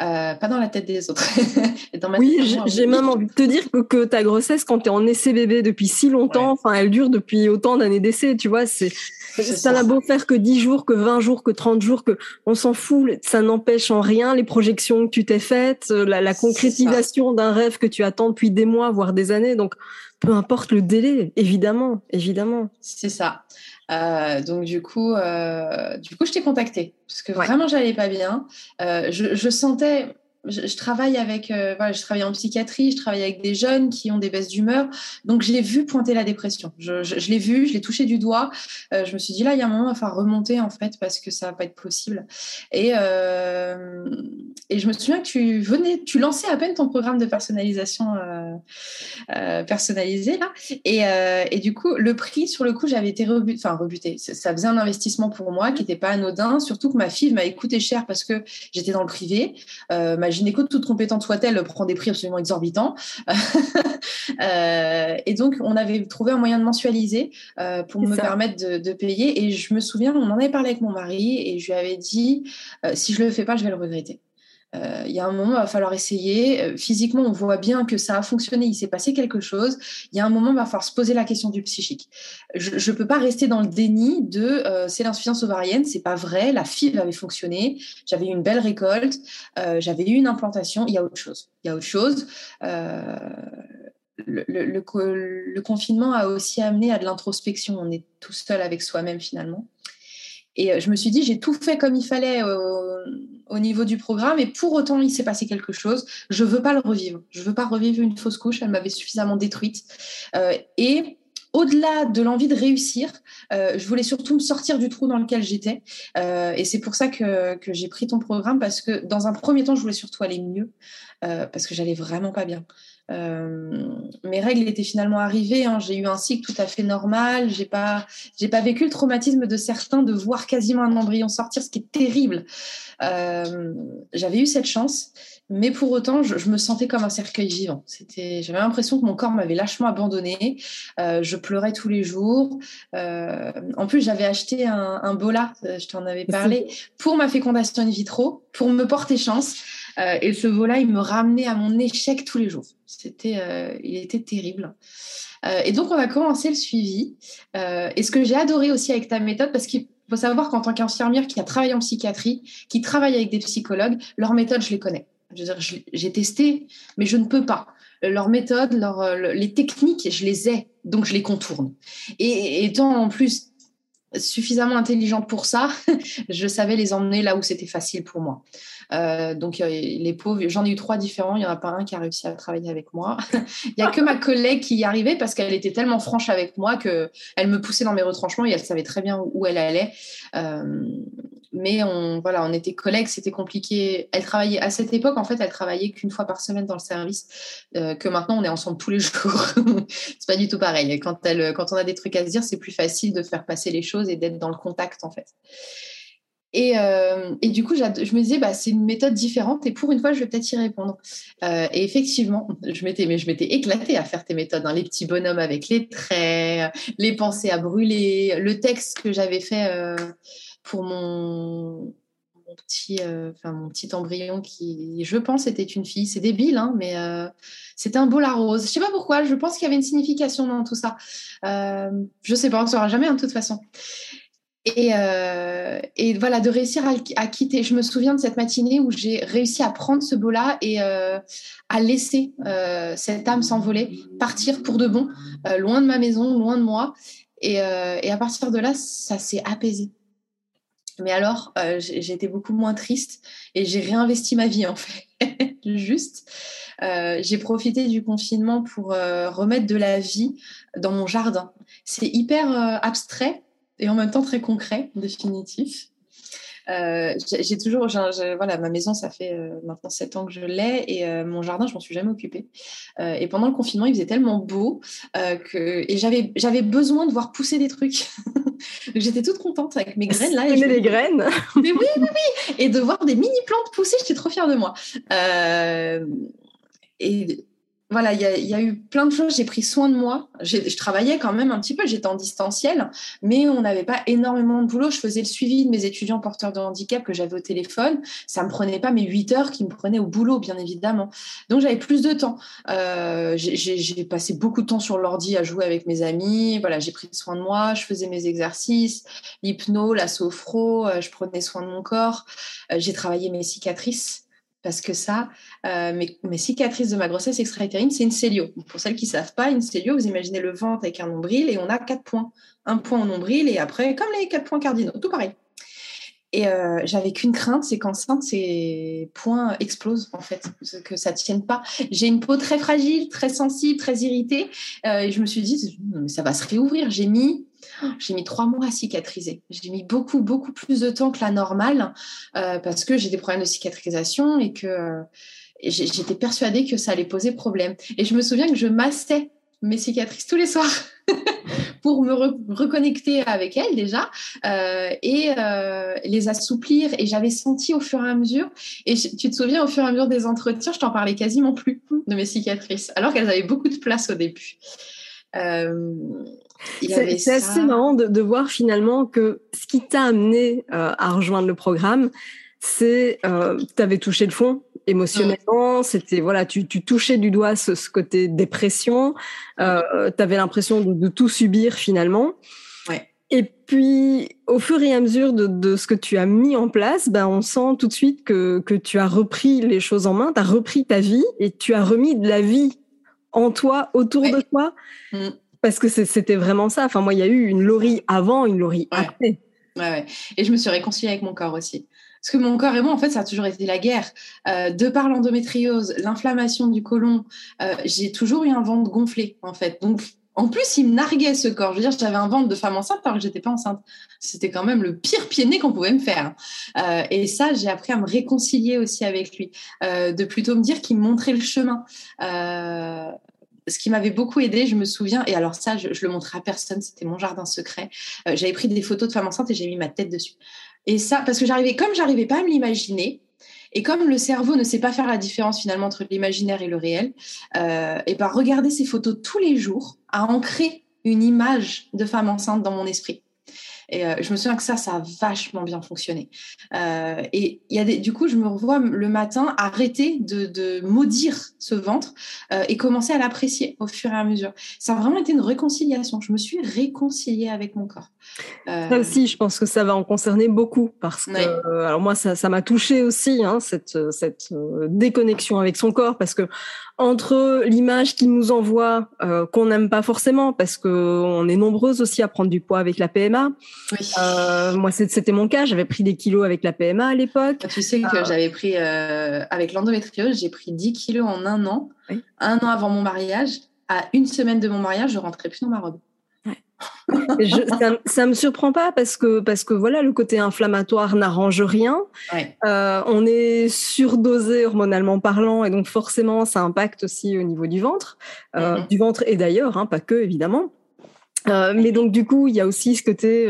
Euh, pas dans la tête des autres. oui, j'ai même envie de te dire que, ta grossesse, quand tu es en essai bébé depuis si longtemps, enfin, elle dure depuis autant d'années d'essai, tu vois, c'est. Ça n'a beau faire que 10 jours, que 20 jours, que 30 jours, que on s'en fout, ça n'empêche en rien les projections que tu t'es faites, la, la concrétisation d'un rêve que tu attends depuis des mois, voire des années. Donc, peu importe le délai, évidemment, évidemment. C'est ça. Euh, donc du coup, euh, du coup, je t'ai contacté parce que vraiment, j'allais pas bien. Euh, je, je, sentais je, travaille avec, euh, voilà, je travaille en psychiatrie, je travaille avec des jeunes qui ont des baisses d'humeur. Donc, je l'ai vu pointer la dépression. Je, l'ai vu, je l'ai touché du doigt. Euh, je me suis dit, là, il y a un moment, il va falloir remonter, en fait, parce que ça va pas être possible. Et, euh, et je me souviens que tu venais, tu lançais à peine ton programme de personnalisation euh, personnalisé, là. Et, et, du coup, le prix, sur le coup, j'avais été rebuté, enfin, rebuté. Ça faisait un investissement pour moi qui n'était pas anodin, surtout que ma fille m'a coûté cher parce que j'étais dans le privé. ma gynéco, toute compétente soit-elle, prend des prix absolument exorbitants. Euh, et donc, on avait trouvé un moyen de mensualiser euh, pour me permettre de, payer. Et je me souviens, on en avait parlé avec mon mari et je lui avais dit, euh, si je le fais pas, je vais le regretter. Euh, il y a un moment, il va falloir essayer. Euh, physiquement, on voit bien que ça a fonctionné, il s'est passé quelque chose. Il y a un moment, il va falloir se poser la question du psychique. Je ne peux pas rester dans le déni de euh, c'est l'insuffisance ovarienne, c'est pas vrai, la fibre avait fonctionné, j'avais eu une belle récolte, j'avais eu une implantation, il y a autre chose. Il y a autre chose. Le, confinement a aussi amené à de l'introspection. On est tout seul avec soi-même finalement. Et euh, je me suis dit, j'ai tout fait comme il fallait euh, au niveau du programme, et pour autant, il s'est passé quelque chose. Je veux pas le revivre. Je veux pas revivre une fausse couche. Elle m'avait suffisamment détruite. Euh, et au-delà de l'envie de réussir, je voulais surtout me sortir du trou dans lequel j'étais. et c'est pour ça que, que j'ai pris ton programme, parce que dans un premier temps, je voulais surtout aller mieux, parce que j'allais vraiment pas bien. Euh, mes règles étaient finalement arrivées. Hein. J'ai eu un cycle tout à fait normal. J'ai pas, j'ai pas vécu le traumatisme de certains de voir quasiment un embryon sortir, ce qui est terrible. Euh, j'avais eu cette chance, mais pour autant, je, me sentais comme un cercueil vivant. C'était, j'avais l'impression que mon corps m'avait lâchement abandonné. Euh, je pleurais tous les jours. en plus, j'avais acheté un, un bola, je t'en avais parlé, pour ma fécondation in vitro, pour me porter chance. Euh, et ce vol-là, il me ramenait à mon échec tous les jours. C'était, euh, il était terrible. Euh, et donc, on a commencé le suivi. et ce que j'ai adoré aussi avec ta méthode, parce qu'il faut savoir qu'en tant qu'infirmière qui a travaillé en psychiatrie, qui travaille avec des psychologues, leurs méthodes, je les connais. Je veux dire, j'ai testé, mais je ne peux pas. Leurs méthodes, leur, les techniques, je les ai, donc je les contourne. Et étant en plus suffisamment intelligente pour ça, je savais les emmener là où c'était facile pour moi. Euh, donc, les pauvres, j'en ai eu trois différents. Il n'y en a pas un qui a réussi à travailler avec moi. Il n'y a que ma collègue qui y arrivait parce qu'elle était tellement franche avec moi qu'elle me poussait dans mes retranchements et elle savait très bien où elle allait. Euh, mais on, voilà, on était collègues, c'était compliqué. Elle travaillait à cette époque, en fait, elle travaillait qu'une fois par semaine dans le service, euh, que maintenant on est ensemble tous les jours. c'est pas du tout pareil. Quand, elle, quand on a des trucs à se dire, c'est plus facile de faire passer les choses et d'être dans le contact, en fait. Et, euh, et, du coup, je me disais, bah, c'est une méthode différente et pour une fois, je vais peut-être y répondre. Euh, et effectivement, je m'étais, je m'étais éclatée à faire tes méthodes, hein, les petits bonhommes avec les traits, les pensées à brûler, le texte que j'avais fait euh, pour mon, petit, enfin mon petit embryon qui, je pense, était une fille. C'est débile, hein, mais c'était un beau la rose. Je sais pas pourquoi. Je pense qu'il y avait une signification dans tout ça. Je sais pas, on ne saura jamais, hein, de toute façon. Euh, et, voilà, de réussir à, quitter. Je me souviens de cette matinée où j'ai réussi à prendre ce beau-là et euh, à laisser euh, cette âme s'envoler, partir pour de bon, loin de ma maison, loin de moi. Et, à partir de là, ça s'est apaisé. Mais alors, été beaucoup moins triste et j'ai réinvesti ma vie en fait. Juste, j'ai profité du confinement pour remettre de la vie dans mon jardin. C'est hyper abstrait, et en même temps très concret, définitif. Euh, j'ai toujours, voilà, ma maison, ça fait euh, maintenant sept ans que je l'ai et euh, mon jardin, je m'en suis jamais occupée. et pendant le confinement, il faisait tellement beau que et j'avais j'avais besoin de voir pousser des trucs. j'étais toute contente avec mes graines là. Et je... les graines. Mais oui, oui, oui. Et de voir des mini plantes pousser, j'étais trop fière de moi. et voilà, il y, a eu plein de choses. J'ai pris soin de moi. Je travaillais quand même un petit peu. J'étais en distanciel, mais on n'avait pas énormément de boulot. Je faisais le suivi de mes étudiants porteurs de handicap que j'avais au téléphone. Ça me prenait pas mes 8 heures qui me prenaient au boulot, bien évidemment. Donc j'avais plus de temps. Euh, j'ai passé beaucoup de temps sur l'ordi à jouer avec mes amis. Voilà, j'ai pris soin de moi. Je faisais mes exercices, l'hypno, la sophro. Euh, je prenais soin de mon corps. Euh, j'ai travaillé mes cicatrices parce que ça, euh, mes, cicatrices de ma grossesse extra-utérine, c'est une cellio. Pour celles qui ne savent pas, une cellio, vous imaginez le ventre avec un nombril et on a quatre points. Un point au nombril et après, comme les quatre points cardinaux, tout pareil. Et euh, j'avais qu'une crainte, c'est qu'enceinte, ces points explosent, en fait, que ça ne tienne pas. J'ai une peau très fragile, très sensible, très irritée. Euh, et je me suis dit, ça va se réouvrir. J'ai mis j'ai mis trois mois à cicatriser. J'ai mis beaucoup, beaucoup plus de temps que la normale euh, parce que j'ai des problèmes de cicatrisation et que j'étais persuadée que ça allait poser problème. Et je me souviens que je massais mes cicatrices tous les soirs pour me reconnecter avec elles déjà euh, et euh, les assouplir. Et j'avais senti au fur et à mesure, et tu te souviens, au fur et à mesure des entretiens, je t'en parlais quasiment plus de mes cicatrices, alors qu'elles avaient beaucoup de place au début. Euh, c'est assez marrant de, voir finalement que ce qui t'a amené à rejoindre le programme, c'est euh, tu avais touché le fond émotionnellement, c'était voilà, tu, touchais du doigt ce, côté dépression, euh, tu avais l'impression de, tout subir finalement. Et puis, au fur et à mesure de, ce que tu as mis en place, ben, on sent tout de suite que, que tu as repris les choses en main, tu as repris ta vie et tu as remis de la vie en toi, autour de toi. Mm. Parce que c'était vraiment ça. Enfin, moi, il y a eu une Laurie avant, une Laurie après. Ouais, ouais. Et je me suis réconciliée avec mon corps aussi. Parce que mon corps et moi, en fait, ça a toujours été la guerre. Euh, de par l'endométriose, l'inflammation du côlon, euh, j'ai toujours eu un ventre gonflé, en fait. Donc, en plus, il me narguait ce corps. Je veux dire, j'avais un ventre de femme enceinte alors que j'étais pas enceinte. C'était quand même le pire pied-né qu'on pouvait me faire. Euh, et ça, j'ai appris à me réconcilier aussi avec lui, de plutôt me dire qu'il me montrait le chemin ce qui m'avait beaucoup aidé, je me souviens, et alors ça, je, le montrais à personne, c'était mon jardin secret. J'avais pris des photos de femmes enceintes et j'ai mis ma tête dessus. Et ça, parce que j'arrivais, comme j'arrivais pas à me l'imaginer, et comme le cerveau ne sait pas faire la différence finalement entre l'imaginaire et le réel, euh, et ben regarder ces photos tous les jours a ancré une image de femme enceinte dans mon esprit. Et euh, je me souviens que ça, ça a vachement bien fonctionné. Euh, et y a des, du coup, je me revois le matin arrêter de, de maudire ce ventre euh, et commencer à l'apprécier au fur et à mesure. Ça a vraiment été une réconciliation. Je me suis réconciliée avec mon corps. Ça aussi, je pense que ça va en concerner beaucoup parce que, alors moi, ça m'a touché aussi, hein, cette, cette déconnexion avec son corps parce que entre l'image qu'il nous envoie, euh, qu'on n'aime pas forcément, parce que on est nombreuses aussi à prendre du poids avec la PMA. Oui. Euh, moi, c'était mon cas. J'avais pris des kilos avec la PMA à l'époque. Tu sais que euh, j'avais pris avec l'endométriose, j'ai pris 10 kilos en un an. Un an avant mon mariage. À une semaine de mon mariage, je rentrais plus dans ma robe ça, ne me surprend pas parce que parce que voilà le côté inflammatoire n'arrange rien. Euh, on est surdosé hormonalement parlant et donc forcément ça impacte aussi au niveau du ventre, euh, mm-hmm. du ventre et d'ailleurs, hein, pas que évidemment. Euh, mais donc du coup il y a aussi ce côté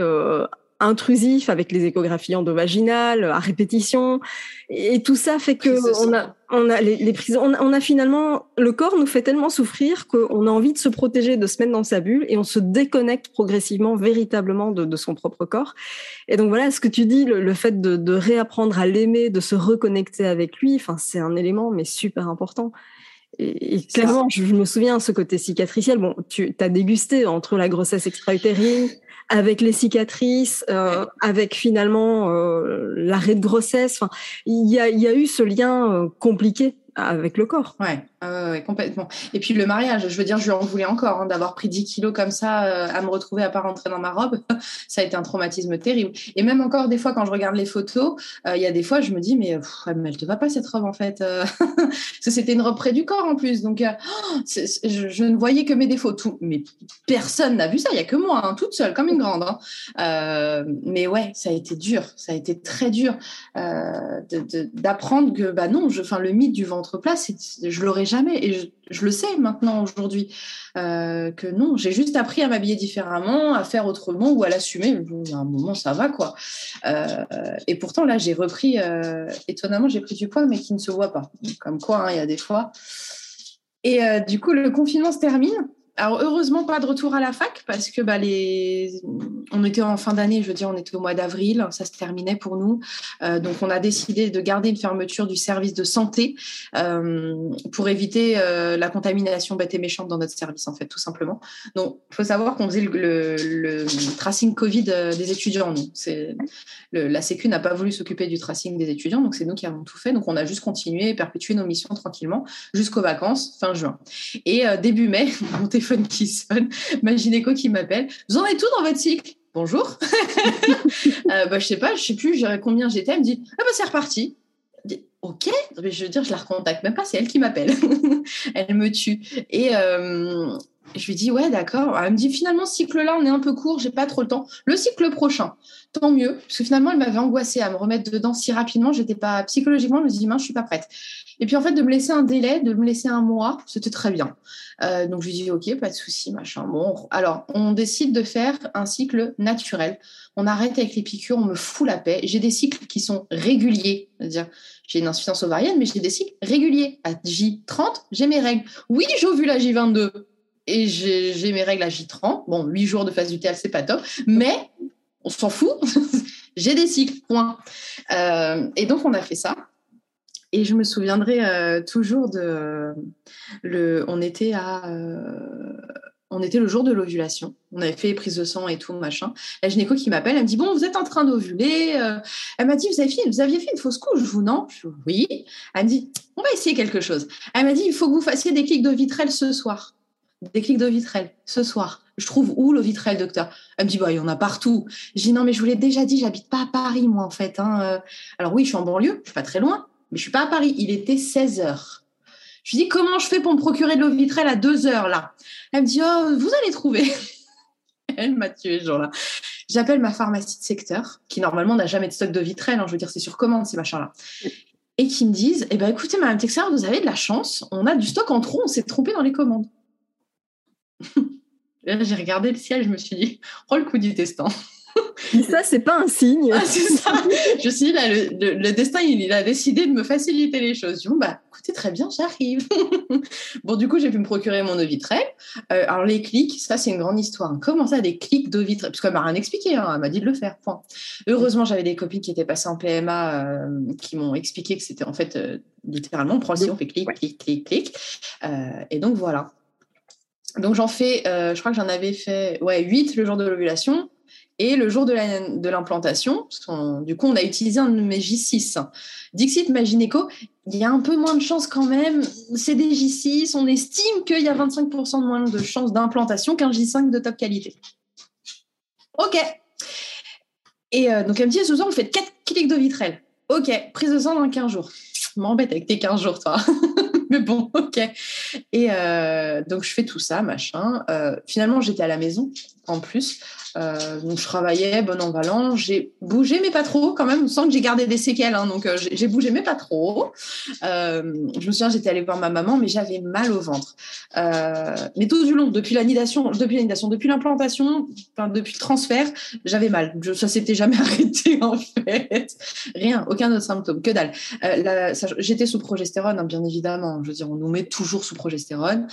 intrusif avec les échographies endovaginales à répétition. Et tout ça fait que on a on a les, les prises on, a finalement le corps nous fait tellement souffrir qu'on a envie de se protéger de se mettre dans sa bulle et on se déconnecte progressivement véritablement de, de son propre corps. Et donc voilà ce que tu dis le, fait de, de réapprendre à l'aimer de se reconnecter avec lui enfin c'est un élément mais super important et, clairement, je, me souviens ce côté cicatriciel. Bon, tu as dégusté entre la grossesse extra-utérine, avec les cicatrices, euh, avec finalement euh, l'arrêt de grossesse. Enfin, il y a, y a eu ce lien euh, compliqué avec le corps. Ouais, complètement. Et puis le mariage, je veux dire, je lui en voulais encore hein, d'avoir pris 10 kilos comme ça, euh, à me retrouver à pas rentrer dans ma robe. ça a été un traumatisme terrible. Et même encore des fois, quand je regarde les photos, euh, il y a des fois, je me dis, mais, pff, elle te va pas cette robe en fait. Euh. Parce que c'était une robe près du corps en plus. Donc, je, ne voyais que mes défauts. Mais personne n'a vu ça. Il y a que moi, hein, toute seule, comme une grande. Hein. mais ouais, ça a été dur. Ça a été très dur d'apprendre que, bah non, je, le mythe du ventre place, je l'aurais jamais. Et je, le sais maintenant aujourd'hui euh, que non, j'ai juste appris à m'habiller différemment, à faire autrement ou à l'assumer. À un moment, ça va quoi. Euh, et pourtant là, j'ai repris. Euh, étonnamment, j'ai pris du poids, mais qui ne se voit pas. Comme quoi, hein, il y a des fois. Et du coup, le confinement se termine. Alors heureusement pas de retour à la fac parce que bah, les... on était en fin d'année, je veux dire on était au mois d'avril, ça se terminait pour nous. Euh, donc on a décidé de garder une fermeture du service de santé euh, pour éviter euh, la contamination bête et méchante dans notre service en fait tout simplement. Donc il faut savoir qu'on faisait le, le, tracing Covid des étudiants. Nous, la Sécu n'a pas voulu s'occuper du tracing des étudiants, donc c'est nous qui avons tout fait. Donc on a juste continué et perpétué nos missions tranquillement jusqu'aux vacances fin juin. Et début mai, qui sonne, ma gynéco qui m'appelle. Vous en êtes tout dans votre cycle? Bonjour. euh, bah, je sais pas, je sais plus combien j'étais. Elle me dit Ah bah c'est reparti. ok, mais je veux dire, je la recontacte même pas, c'est elle qui m'appelle. elle me tue. Et euh, je lui dis Ouais, d'accord. Elle me dit Finalement, ce cycle-là, on est un peu court, j'ai pas trop le temps. Le cycle prochain, tant mieux. Parce que finalement, elle m'avait angoissée à me remettre dedans si rapidement. J'étais pas psychologiquement, je me dis Mince, je suis pas prête. Et puis en fait, de me laisser un délai, de me laisser un mois, c'était très bien. Euh, donc je lui dis ok, pas de souci, machin. Bon, alors on décide de faire un cycle naturel. On arrête avec les piqûres, on me fout la paix. J'ai des cycles qui sont réguliers, c'est-à-dire j'ai une insuffisance ovarienne, mais j'ai des cycles réguliers. À J30, j'ai mes règles. Oui, j'ovule à J22 et j'ai mes règles à J30. Bon, 8 jours de phase lutéale, c'est pas top, mais on s'en fout. j'ai des cycles, point. Euh, et donc on a fait ça. Et je me souviendrai euh, toujours de le. On était à. Euh, on était le jour de l'ovulation. On avait fait les prises de sang et tout, machin. La gynéco qui m'appelle, elle me dit Bon, vous êtes en train d'ovuler. Elle m'a dit vous, avez fait, vous aviez fait une fausse couche, vous, non? Oui. Elle me dit On va essayer quelque chose. Elle m'a dit Il faut que vous fassiez des clics de vitrelle ce soir. Des clics de vitrelle ce soir. Je trouve où le vitrelle, docteur? Elle me dit Bah, il y en a partout. Je dis Non, mais je vous l'ai déjà dit, j'habite pas à Paris, moi, en fait. Hein. Alors, oui, je suis en banlieue, je suis pas très loin mais je suis pas à Paris. Il était 16 heures. Je lui dis comment je fais pour me procurer de l'eau vitrelle à 2 heures là? Elle me dit oh vous allez trouver. Elle m'a tué ce jour-là. J'appelle ma pharmacie de secteur qui normalement n'a jamais de stock de vitrelle. Hein, je veux dire c'est sur commande ces machins-là. Et qui me disent eh ben écoutez Madame Texer vous avez de la chance. On a du stock en trop. On s'est trompé dans les commandes. J'ai regardé le ciel. Je me suis dit oh le coup du destin. ça, c'est pas un signe. Ah, c'est ça. Je suis là, le, destin, il, a décidé de me faciliter les choses. Je dis, bah, écoutez, très bien, j'arrive. bon, du coup, j'ai pu me procurer mon eau vitrelle. Euh, alors, les clics, ça, c'est une grande histoire. Comment ça, des clics d'eau vitrelle Parce qu'elle m'a rien expliqué, hein. elle m'a dit de le faire, point. Heureusement, j'avais des copines qui étaient passées en PMA euh, qui m'ont expliqué que c'était en fait, euh, littéralement, on prend le on fait clic, clic, clic, clic. et donc, voilà. Donc j'en fais, je crois que j'en avais fait ouais, 8 le jour de l'ovulation, et le jour de l'implantation, du coup, on a utilisé un de mes J6. Dixit Magineco, il y a un peu moins de chances quand même. C'est des J6. On estime qu'il y a 25% de moins de chances d'implantation qu'un J5 de top qualité. OK. Et euh, donc, elle me dit, ce soir, on fait 4 clics de vitrelle. OK, prise de sang dans 15 jours. M'embête avec tes 15 jours, toi. Mais bon, OK. Et euh, donc, je fais tout ça, machin. Euh, finalement, j'étais à la maison, en plus. Euh, donc je travaillais, bon en valant, j'ai bougé mais pas trop quand même. On sent que j'ai gardé des séquelles, hein, donc j'ai bougé mais pas trop. Je me souviens, j'étais allée voir ma maman, mais j'avais mal au ventre. mais tout du long, depuis l'anidation, depuis l'implantation, depuis le transfert, j'avais mal. Je, ça s'était jamais arrêté en fait. Rien, aucun autre symptôme, que dalle. J'étais sous progestérone, hein, bien évidemment. Je veux dire, on nous met toujours sous progestérone,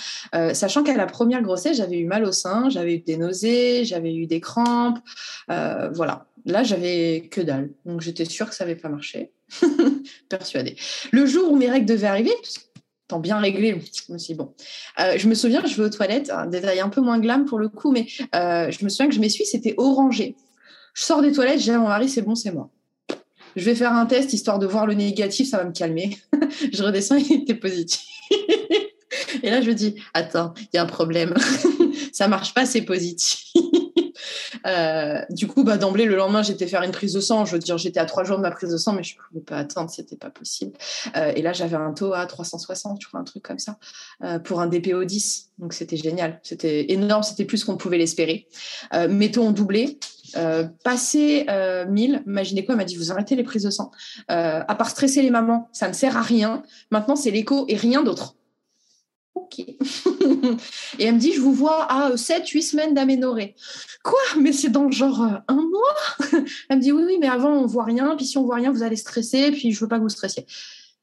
sachant qu'à la première grossesse, j'avais eu mal au sein, j'avais eu des nausées, j'avais eu des crampes. Euh, voilà. Là, j'avais que dalle. Donc, j'étais sûre que ça n'avait pas marché. Persuadée. Le jour où mes règles devaient arriver, tant bien réglé, je me suis dit, bon. Euh, je me souviens, je vais aux toilettes, un détail un peu moins glam pour le coup, mais euh, je me souviens que je m'essuie, c'était orangé. Je sors des toilettes, j'ai mon mari, c'est bon, c'est moi. Je vais faire un test histoire de voir le négatif, ça va me calmer. je redescends, il était positif. Et là, je me dis, attends, il y a un problème. ça marche pas, c'est positif. Euh, du coup, bah, d'emblée, le lendemain, j'étais faire une prise de sang. Je veux dire, j'étais à trois jours de ma prise de sang, mais je ne pouvais pas attendre, c'était pas possible. Euh, et là, j'avais un taux à 360, je crois, un truc comme ça, euh, pour un DPO 10. Donc, c'était génial. C'était énorme, c'était plus qu'on pouvait l'espérer. mes taux ont doublé. Passé 1000, imaginez quoi, elle m'a dit, vous arrêtez les prises de sang. à part stresser les mamans, ça ne sert à rien. Maintenant, c'est l'écho et rien d'autre. Ok. et elle me dit, je vous vois à 7-8 semaines d'aménorrhée. Quoi? Mais c'est dans genre euh, un mois? Elle me dit, oui, oui, mais avant, on voit rien. Puis si on voit rien, vous allez stresser. Puis je veux pas que vous stressiez.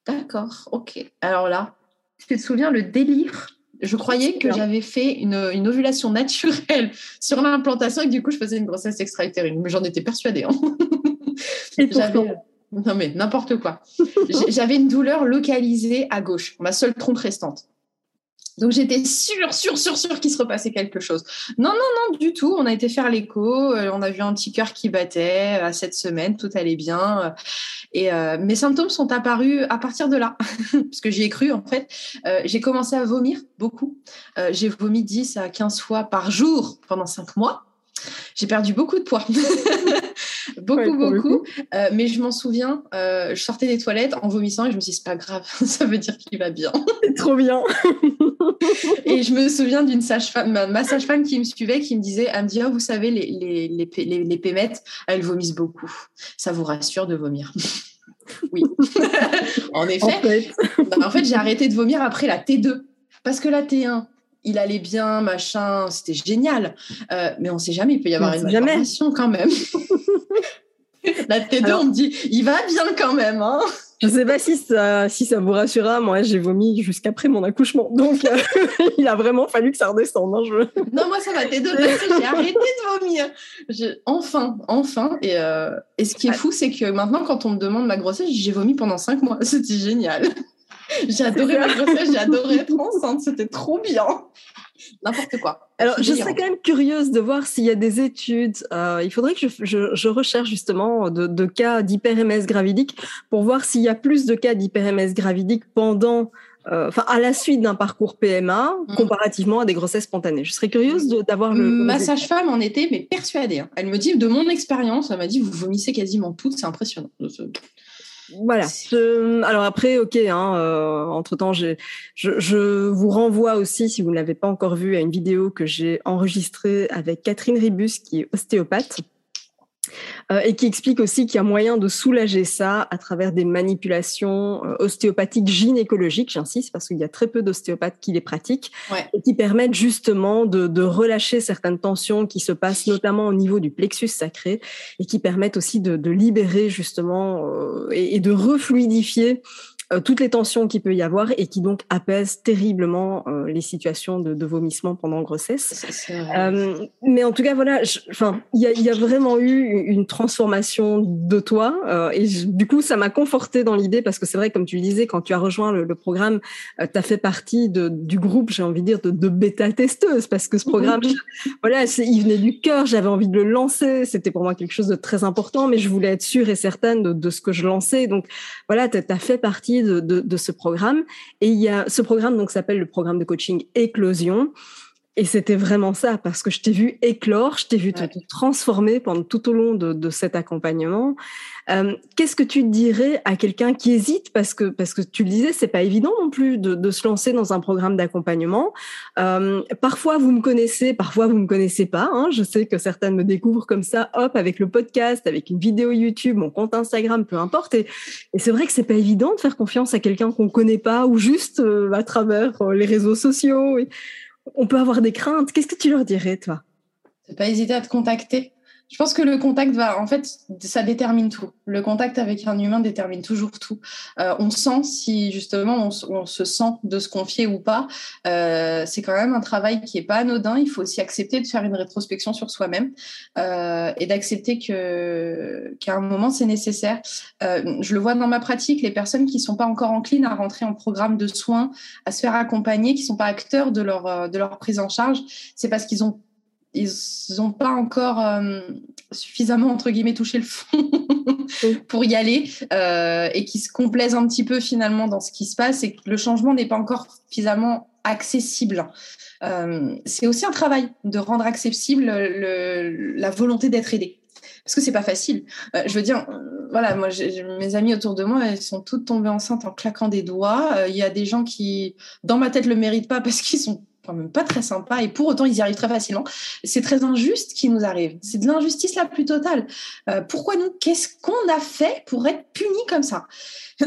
D'accord, ok. Alors là, tu te souviens le délire? Je croyais que j'avais fait une, ovulation naturelle sur l'implantation et que du coup, je faisais une grossesse extra-utérine. Mais j'en étais persuadée. Hein. Et pourtant Non, mais n'importe quoi. J'avais une douleur localisée à gauche, ma seule trompe restante. Donc j'étais sûre, sûre, sûre, sûre qu'il se repassait quelque chose. Non, non, non, du tout. On a été faire l'écho, euh, on a vu un petit cœur qui battait à cette semaine, tout allait bien. Euh, et euh, mes symptômes sont apparus à partir de là, parce que j'y ai cru en fait. j'ai commencé à vomir beaucoup. j'ai vomi 10 à 15 fois par jour pendant 5 mois. J'ai perdu beaucoup de poids. beaucoup, beaucoup. Euh, mais je m'en souviens, euh, je sortais des toilettes en vomissant et je me suis dit, c'est pas grave, ça veut dire qu'il va bien. trop bien. et je me souviens d'une sage-femme, ma, sage-femme qui me suivait, qui me disait, elle me dit, oh, vous savez, les, les, les, les, pémettes, elles vomissent beaucoup. Ça vous rassure de vomir? oui. en effet. En fait, en fait j'ai arrêté de vomir après la T2. Parce que la T1, il allait bien, machin, c'était génial. Euh, mais on ne sait jamais, il peut y avoir une malformation quand même. La tête on me dit, il va bien quand même. Hein je ne sais pas si ça, si ça vous rassurera. Moi, j'ai vomi jusqu'après mon accouchement. Donc, euh, il a vraiment fallu que ça redescende. Hein, non, moi, ça m'a été J'ai arrêté de vomir. Enfin, enfin. Et, euh, et ce qui est fou, c'est que maintenant, quand on me demande ma grossesse, j'ai vomi pendant cinq mois. C'était génial. J'ai adoré ma grossesse, j'ai adoré être enceinte, c'était trop bien. N'importe quoi. Alors, je serais quand même curieuse de voir s'il y a des études. Euh, il faudrait que je, recherche justement de, cas d'hyper-MS gravidique pour voir s'il y a plus de cas d'hyper-MS gravidique pendant euh, enfin à la suite d'un parcours PMA mm. comparativement à des grossesses spontanées. Je serais curieuse d'avoir le. Ma sage-femme en était mais persuadée. Hein. Elle me dit de mon expérience, elle m'a dit vous vomissez quasiment toutes, c'est impressionnant. Voilà. alors après, ok. Hein, euh, entre temps, je, je, vous renvoie aussi, si vous ne l'avez pas encore vu, à une vidéo que j'ai enregistrée avec Catherine Ribus, qui est ostéopathe, euh, et qui explique aussi qu'il y a moyen de soulager ça à travers des manipulations euh, ostéopathiques gynécologiques, j'insiste, parce qu'il y a très peu d'ostéopathes qui les pratiquent, et qui permettent justement de, relâcher certaines tensions qui se passent notamment au niveau du plexus sacré, et qui permettent aussi de, libérer justement euh, et, et, de refluidifier euh, toutes les tensions qu'il peut y avoir et qui donc apaisent terriblement euh, les situations de, de, vomissement pendant grossesse. Euh, mais en tout cas, voilà, enfin, il y a, y a, vraiment eu une transformation de toi et du coup, ça m'a conforté dans l'idée parce que c'est vrai, comme tu le disais, quand tu as rejoint le, le programme, tu as fait partie de, du groupe, j'ai envie de dire, de, de bêta-testeuses parce que ce programme, voilà, il venait du cœur, j'avais envie de le lancer, c'était pour moi quelque chose de très important, mais je voulais être sûre et certaine de, de ce que je lançais. Donc voilà, tu as fait partie de, ce programme. Et il y a ce programme donc s'appelle le programme de coaching Éclosion. Et c'était vraiment ça, parce que je t'ai vu éclore, je t'ai vu te, transformer pendant tout au long de, cet accompagnement. Euh, qu'est-ce que tu dirais à quelqu'un qui hésite, parce que parce que tu le disais, c'est pas évident non plus de, se lancer dans un programme d'accompagnement. Euh, parfois vous me connaissez, parfois vous me connaissez pas. Hein. Je sais que certaines me découvrent comme ça, hop, avec le podcast, avec une vidéo YouTube, mon compte Instagram, peu importe. Et, c'est vrai que c'est pas évident de faire confiance à quelqu'un qu'on connaît pas ou juste euh, à travers les réseaux sociaux. Et, on peut avoir des craintes. Qu'est-ce que tu leur dirais, toi? Ne pas hésiter à te contacter. Je pense que le contact va, en fait, ça détermine tout. Le contact avec un humain détermine toujours tout. Euh, on sent si justement on, se sent de se confier ou pas. Euh, c'est quand même un travail qui est pas anodin. Il faut aussi accepter de faire une rétrospection sur soi-même euh, et d'accepter que qu'à un moment c'est nécessaire. je le vois dans ma pratique, les personnes qui sont pas encore enclines à rentrer en programme de soins, à se faire accompagner, qui sont pas acteurs de leur de leur prise en charge, c'est parce qu'ils ont ils n'ont pas encore euh, suffisamment, entre guillemets, touché le fond pour y aller euh, et qui se complaisent un petit peu finalement dans ce qui se passe et que le changement n'est pas encore suffisamment accessible. Euh, c'est aussi un travail de rendre accessible le, la volonté d'être aidé. Parce que c'est pas facile. je veux dire, voilà, moi, mes amis autour de moi, elles sont toutes tombées enceintes en claquant des doigts. Il y a des gens qui, dans ma tête, le méritent pas parce qu'ils sont quand même pas très sympa et pour autant ils y arrivent très facilement. C'est très injuste qui nous arrive. C'est de l'injustice la plus totale. Euh, pourquoi nous Qu'est-ce qu'on a fait pour être punis comme ça?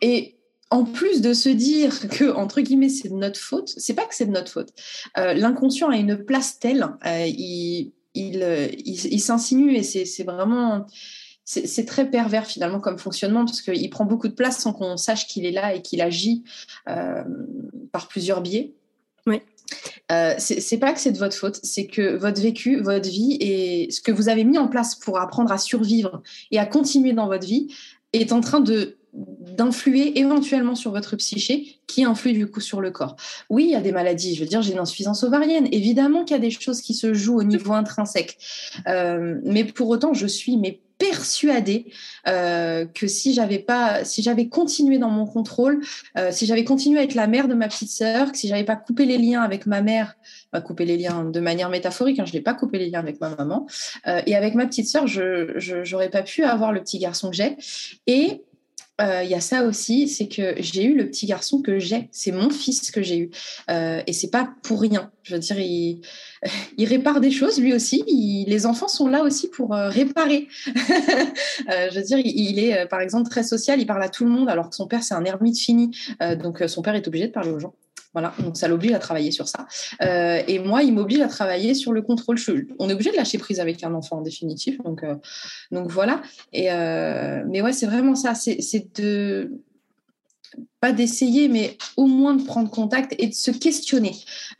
Et en plus de se dire que entre guillemets c'est de notre faute, c'est pas que c'est de notre faute. Euh, l'inconscient a une place telle, euh, il, s'insinue et c'est vraiment très pervers finalement comme fonctionnement parce qu'il prend beaucoup de place sans qu'on sache qu'il est là et qu'il agit par plusieurs biais. Euh, c'est pas que c'est de votre faute, c'est que votre vécu, votre vie et ce que vous avez mis en place pour apprendre à survivre et à continuer dans votre vie est en train de d'influer éventuellement sur votre psyché qui influe du coup sur le corps. Oui, il y a des maladies, je veux dire, j'ai une insuffisance ovarienne. Évidemment qu'il y a des choses qui se jouent au niveau intrinsèque. Euh, mais pour autant, je suis mais persuadée euh, que si j'avais pas, si j'avais continué dans mon contrôle, euh, si j'avais continué à être la mère de ma petite sœur, que si j'avais pas coupé les liens avec ma mère, pas coupé les liens de manière métaphorique, hein, je n'ai pas coupé les liens avec ma maman, et avec ma petite sœur, je n'aurais pas pu avoir le petit garçon que j'ai. Et euh, il y a ça aussi, c'est que j'ai eu le petit garçon que j'ai, c'est mon fils que j'ai eu, euh, et c'est pas pour rien. Je veux dire, il, il répare des choses lui aussi. les enfants sont là aussi pour euh, réparer. je veux dire, il, est par exemple très social, il parle à tout le monde, alors que son père c'est un ermite fini, donc son père est obligé de parler aux gens. Donc ça l'oblige à travailler sur ça. Euh, et moi, il m'oblige à travailler sur le contrôle. On est obligé de lâcher prise avec un enfant en définitif. Donc, euh, voilà. Euh, mais ouais, c'est vraiment ça. C'est de pas d'essayer, mais au moins de prendre contact et de se questionner.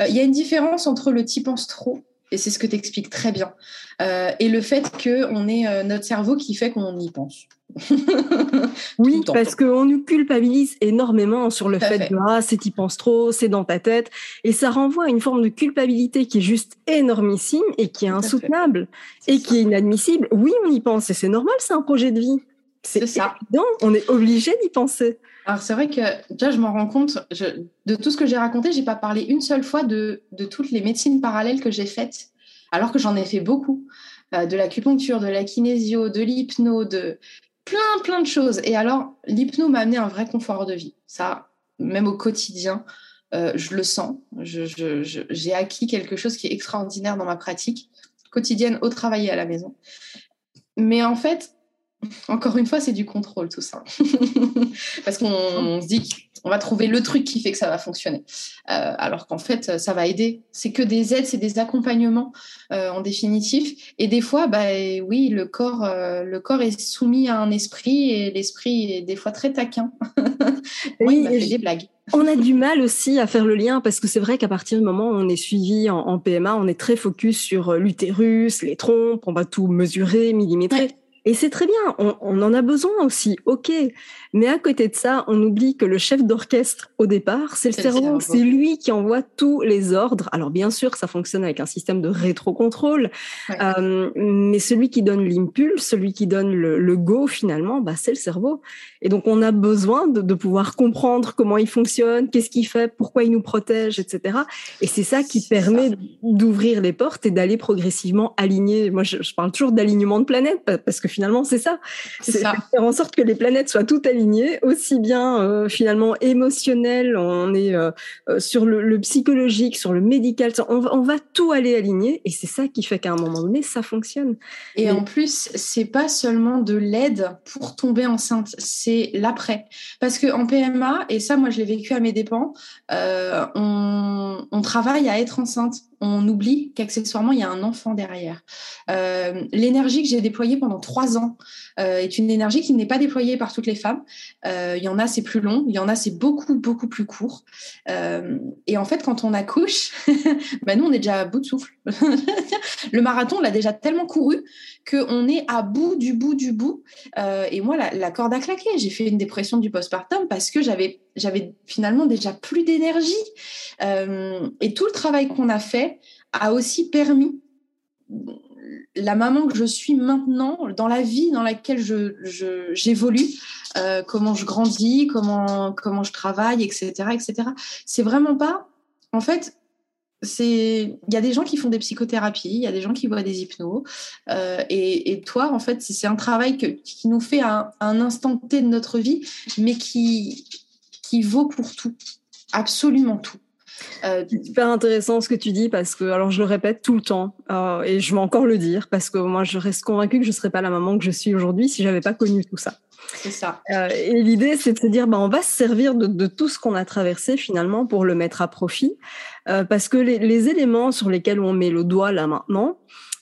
Il y a une différence entre le type pense trop, et c'est ce que tu expliques très bien, et le fait qu'on ait notre cerveau qui fait qu'on y pense. oui, parce qu'on nous culpabilise énormément sur le fait, de ah, c'est y penses trop, c'est dans ta tête, et ça renvoie à une forme de culpabilité qui est juste énormissime et qui est insoutenable et qui est inadmissible. Oui, on y pense et c'est normal, c'est un projet de vie. C'est ça. Évident, on est obligé d'y penser. Alors c'est vrai que déjà je m'en rends compte, de tout ce que j'ai raconté, j'ai pas parlé une seule fois de, toutes les médecines parallèles que j'ai faites, alors que j'en ai fait beaucoup. Euh, de l'acupuncture, de la kinésio, de l'hypno, de plein, plein de choses. Et alors, l'hypno m'a amené un vrai confort de vie. Ça, même au quotidien, euh, je le sens. J'ai acquis quelque chose qui est extraordinaire dans ma pratique quotidienne au travail et à la maison. Mais en fait, encore une fois, c'est du contrôle tout ça. Parce qu'on se dit qu'on va trouver le truc qui fait que ça va fonctionner. Euh, alors qu'en fait, ça va aider. C'est que des aides, c'est des accompagnements euh, en définitif. Et des fois, bah, oui, le corps, euh, le corps est soumis à un esprit et l'esprit est des fois très taquin. oui, il fait des blagues. On a du mal aussi à faire le lien parce que c'est vrai qu'à partir du moment où on est suivi en, PMA, on est très focus sur l'utérus, les trompes, on va tout mesurer, millimétrer. Et c'est très bien, on, en a besoin aussi, ok. Mais à côté de ça, on oublie que le chef d'orchestre, au départ, c'est le cerveau. C'est lui qui envoie tous les ordres. Alors bien sûr, ça fonctionne avec un système de rétrocontrôle, euh, mais celui qui donne l'impulse, celui qui donne le, go finalement, bah, c'est le cerveau. Et donc on a besoin de, pouvoir comprendre comment il fonctionne, qu'est-ce qu'il fait, pourquoi il nous protège, etc. Et c'est ça qui permet d'ouvrir les portes et d'aller progressivement aligner. Moi, je, je parle toujours d'alignement de planète parce que finalement, c'est ça. C'est faire en sorte que les planètes soient toutes alignées, aussi bien euh, finalement émotionnel, on est euh, euh, sur le, psychologique, sur le médical, on, on va tout aller aligner et c'est ça qui fait qu'à un moment donné, ça fonctionne. Et en plus, c'est pas seulement de l'aide pour tomber enceinte, c'est l'après. Parce que en PMA, et ça, moi, je l'ai vécu à mes dépens, on, on travaille à être enceinte on oublie qu'accessoirement, il y a un enfant derrière. Euh, l'énergie que j'ai déployée pendant trois ans euh, est une énergie qui n'est pas déployée par toutes les femmes. Euh, il y en a, c'est plus long, il y en a, c'est beaucoup, beaucoup plus court. et en fait, quand on accouche, ben nous, on est déjà à bout de souffle. le marathon, on l'a déjà tellement couru qu'on est à bout du bout du bout. et moi, la, corde a claqué. J'ai fait une dépression du postpartum parce que j'avais finalement déjà plus d'énergie. Euh, et tout le travail qu'on a fait a aussi permis la maman que je suis maintenant, dans la vie dans laquelle je, j'évolue, euh, comment je grandis, comment, comment je travaille, etc. etc. C'est vraiment pas. En fait, c'est il y a des gens qui font des psychothérapies, il y a des gens qui voient des hypnos, euh, et, toi, en fait, c'est un travail qui nous fait un instant T de notre vie, mais qui, qui vaut pour tout, absolument tout. Euh, c'est super intéressant ce que tu dis parce que, alors je le répète tout le temps euh, et je vais encore le dire parce que moi je reste convaincue que je ne serais pas la maman que je suis aujourd'hui si j'avais pas connu tout ça. C'est ça. Euh, et l'idée c'est de se dire, bah, on va se servir de, tout ce qu'on a traversé finalement pour le mettre à profit parce que les, les, éléments sur lesquels on met le doigt là maintenant,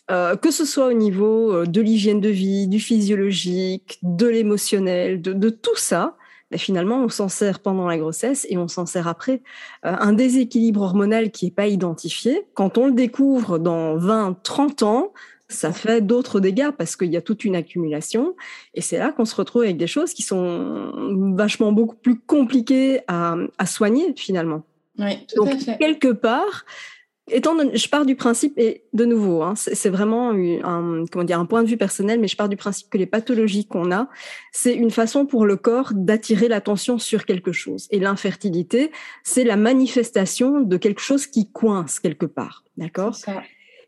euh, que ce soit au niveau euh, de l'hygiène de vie, du physiologique, de l'émotionnel, de, tout ça, ben, finalement, on s'en sert pendant la grossesse et on s'en sert après. un déséquilibre hormonal qui n'est pas identifié, quand on le découvre dans 20, 30 ans, ça fait d'autres dégâts parce qu'il y a toute une accumulation. Et c'est là qu'on se retrouve avec des choses qui sont vachement beaucoup plus compliquées à, soigner finalement. Oui, tout à fait. Quelque part, étant je pars du principe, et de nouveau, hein, c'est vraiment un, comment dire, un point de vue personnel, mais je pars du principe que les pathologies qu'on a, c'est une façon pour le corps d'attirer l'attention sur quelque chose. Et l'infertilité, c'est la manifestation de quelque chose qui coince quelque part. D'accord?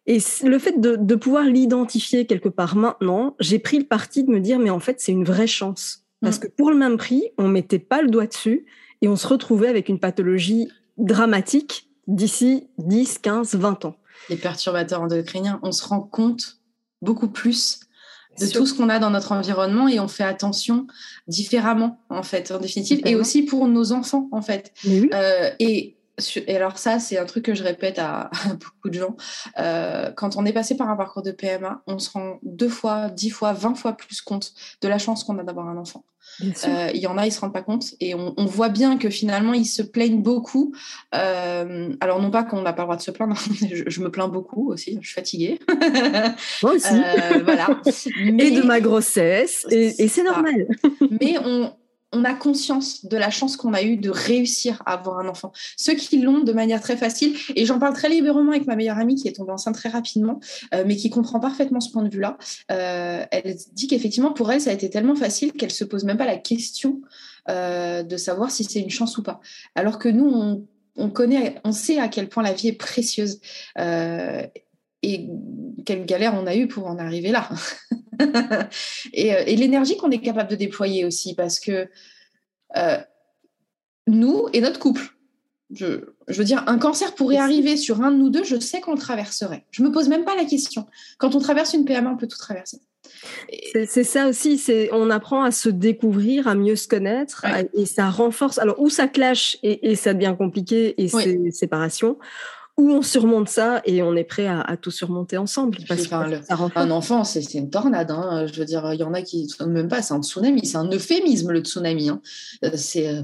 Et le fait de, pouvoir l'identifier quelque part maintenant, j'ai pris le parti de me dire, mais en fait, c'est une vraie chance. Parce mm. que pour le même prix, on mettait pas le doigt dessus et on se retrouvait avec une pathologie dramatique d'ici 10, 15, 20 ans. Les perturbateurs endocriniens, on se rend compte beaucoup plus de tout ce qu'on a dans notre environnement et on fait attention différemment en fait en définitive et aussi pour nos enfants en fait. Euh, et et alors ça, c'est un truc que je répète à, beaucoup de gens. Euh, quand on est passé par un parcours de PMA, on se rend deux fois, dix fois, vingt fois plus compte de la chance qu'on a d'avoir un enfant. Euh, il y en a, ils se rendent pas compte et on, voit bien que finalement ils se plaignent beaucoup. Euh, alors non pas qu'on n'a pas le droit de se plaindre, je, me plains beaucoup aussi, je suis fatiguée. Moi aussi. voilà. et de ma grossesse et, et c'est normal. Mais on, on a conscience de la chance qu'on a eue de réussir à avoir un enfant. Ceux qui l'ont de manière très facile, et j'en parle très librement avec ma meilleure amie qui est tombée enceinte très rapidement, euh, mais qui comprend parfaitement ce point de vue-là. Euh, elle dit qu'effectivement, pour elle, ça a été tellement facile qu'elle se pose même pas la question euh, de savoir si c'est une chance ou pas. Alors que nous, on, connaît, on sait à quel point la vie est précieuse et quelle galère on a eu pour en arriver là. et, euh, et l'énergie qu'on est capable de déployer aussi, parce que euh, nous et notre couple, je, je, veux dire, un cancer pourrait arriver sur un de nous deux, je sais qu'on le traverserait. Je me pose même pas la question. Quand on traverse une PMA, on peut tout traverser. C'est ça aussi, on apprend à se découvrir, à mieux se connaître, et ça renforce. Alors où ça clash et, et ça devient compliqué et c'est séparation, où on surmonte ça et on est prêt à, tout surmonter ensemble. un enfant, c'est une tornade. Hein. Je veux dire, il y en a qui ne même pas, c'est un tsunami, c'est un euphémisme le tsunami. Hein. Euh, c'est euh,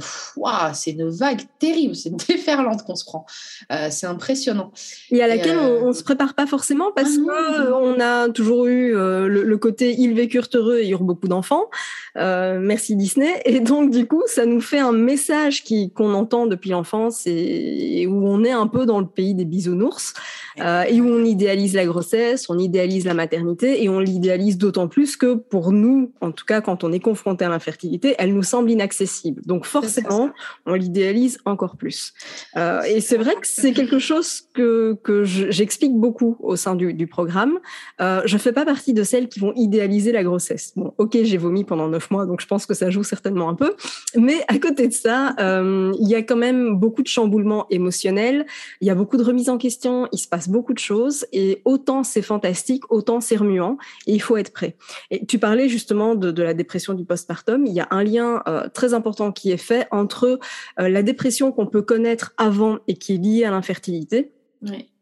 c'est une vague terrible, c'est une déferlante qu'on se prend. Euh, c'est impressionnant. Et à laquelle on, ne se prépare pas forcément parce ah qu'on a toujours eu le, côté ils vécurent heureux et eurent beaucoup d'enfants. merci Disney. Et donc du coup, ça nous fait un message qu'on entend depuis l'enfance et, où on est un peu dans le pays des bisounours, euh, et où on idéalise la grossesse, on idéalise la maternité, et on l'idéalise d'autant plus que pour nous, en tout cas quand on est confronté à l'infertilité, elle nous semble inaccessible. Donc forcément, on l'idéalise encore plus. Euh, et c'est vrai que c'est quelque chose que, que j'explique beaucoup au sein du, du programme. Euh, je fais pas partie de celles qui vont idéaliser la grossesse. Bon, ok, j'ai vomi pendant neuf mois, donc je pense que ça joue certainement un peu. Mais à côté de ça, euh, il y a quand même beaucoup de chamboulements émotionnels. Il y a beaucoup de mise en question, il se passe beaucoup de choses et autant c'est fantastique, autant c'est remuant et il faut être prêt. Et tu parlais justement de, la dépression du postpartum. Il y a un lien euh, très important qui est fait entre euh, la dépression qu'on peut connaître avant et qui est liée à l'infertilité.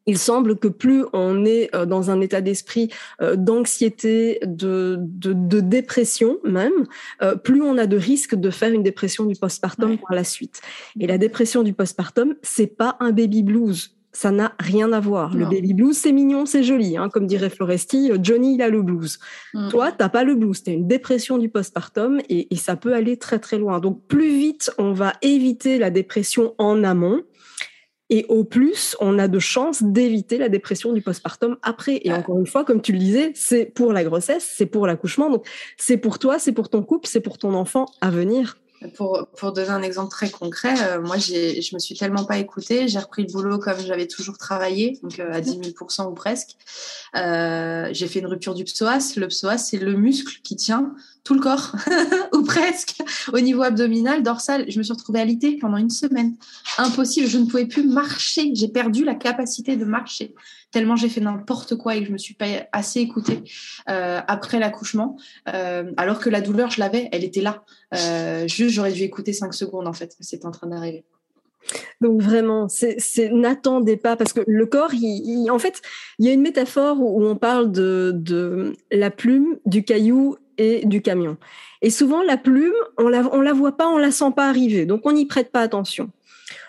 il semble que plus on est euh, dans un état d'esprit d'anxiété, de, de, dépression même, plus on a de risques de faire une dépression du postpartum par la suite. Et la dépression du postpartum, c'est pas un baby blues ça n'a rien à voir. Le baby blues, c'est mignon, c'est joli. Hein. Comme dirait Floresti, euh, Johnny, il a le blues. Mm. Toi, t'as pas le blues. T'as une dépression du postpartum et, et ça peut aller très, très loin. Donc, plus vite on va éviter la dépression en amont, et au plus, on a de chances d'éviter la dépression du postpartum après. Et encore une fois, comme tu le disais, c'est pour la grossesse, c'est pour l'accouchement. Donc, c'est pour toi, c'est pour ton couple, c'est pour ton enfant à venir. Pour, pour, donner un exemple très concret, euh, moi, je me suis tellement pas écoutée. J'ai repris le boulot comme j'avais toujours travaillé, donc euh, à 10 000 ou presque. Euh, j'ai fait une rupture du psoas. Le psoas, c'est le muscle qui tient tout le corps, ou presque, au niveau abdominal, dorsal. Je me suis retrouvée alitée pendant une semaine. Impossible, je ne pouvais plus marcher. J'ai perdu la capacité de marcher, tellement j'ai fait n'importe quoi et que je me suis pas assez écoutée euh, après l'accouchement. Euh, alors que la douleur, je l'avais, elle était là. Euh, juste, j'aurais dû écouter cinq secondes, en fait, que c'était en train d'arriver. Donc vraiment, n'attendez pas parce que le corps, il, en fait, il y a une métaphore où on parle de, de la plume, du caillou et du camion. Et souvent, la plume, on la, on la voit pas, on la sent pas arriver, donc on n'y prête pas attention.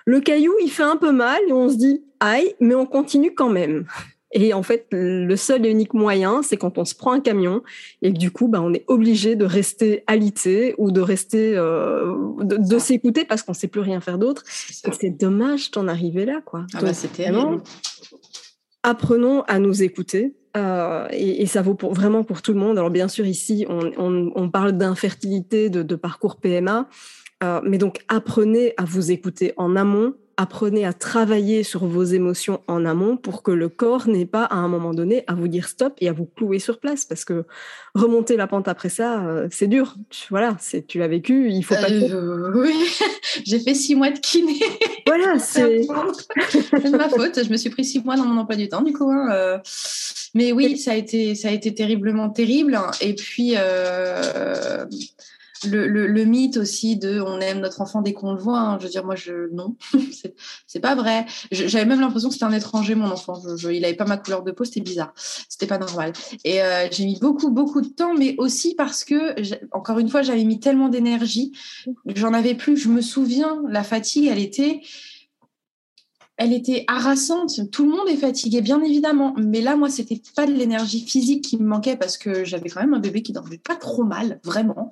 Le caillou, il fait un peu mal et on se dit aïe, mais on continue quand même. Et en fait, le seul et unique moyen, c'est quand on se prend un camion et que du coup, bah, on est obligé de rester alité ou de rester, euh, de, s'écouter parce qu'on sait plus rien faire d'autre. C'est dommage d'en arriver là, quoi. Ah bah, terrible. Apprenons à nous écouter. Euh, et, ça vaut pour, vraiment pour tout le monde. Alors bien sûr, ici, on, parle d'infertilité, de, parcours PMA. Euh, mais donc, apprenez à vous écouter en amont, apprenez à travailler sur vos émotions en amont pour que le corps n'ait pas à un moment donné à vous dire stop et à vous clouer sur place parce que remonter la pente après ça, euh, c'est dur. Voilà, c'est tu l'as vécu, il faut pas. Euh, oui, j'ai fait six mois de kiné. Voilà, c'est de ma faute. Je me suis pris six mois dans mon emploi du temps, du coup. Hein. Mais oui, ça a été ça a été terriblement terrible. Et puis le, mythe aussi de on aime notre enfant dès qu'on le voit. Hein. Je veux dire, moi, je non, c'est pas vrai. J'avais même l'impression que c'était un étranger, mon enfant. il avait pas ma couleur de peau, c'était bizarre. C'était pas normal. Et euh, j'ai mis beaucoup, beaucoup de temps, mais aussi parce que, encore une fois, j'avais mis tellement d'énergie, j'en avais plus. Je me souviens, la fatigue, elle était elle était harassante. Tout le monde est fatigué, bien évidemment. Mais là, moi, c'était pas de l'énergie physique qui me manquait parce que j'avais quand même un bébé qui dormait pas trop mal, vraiment.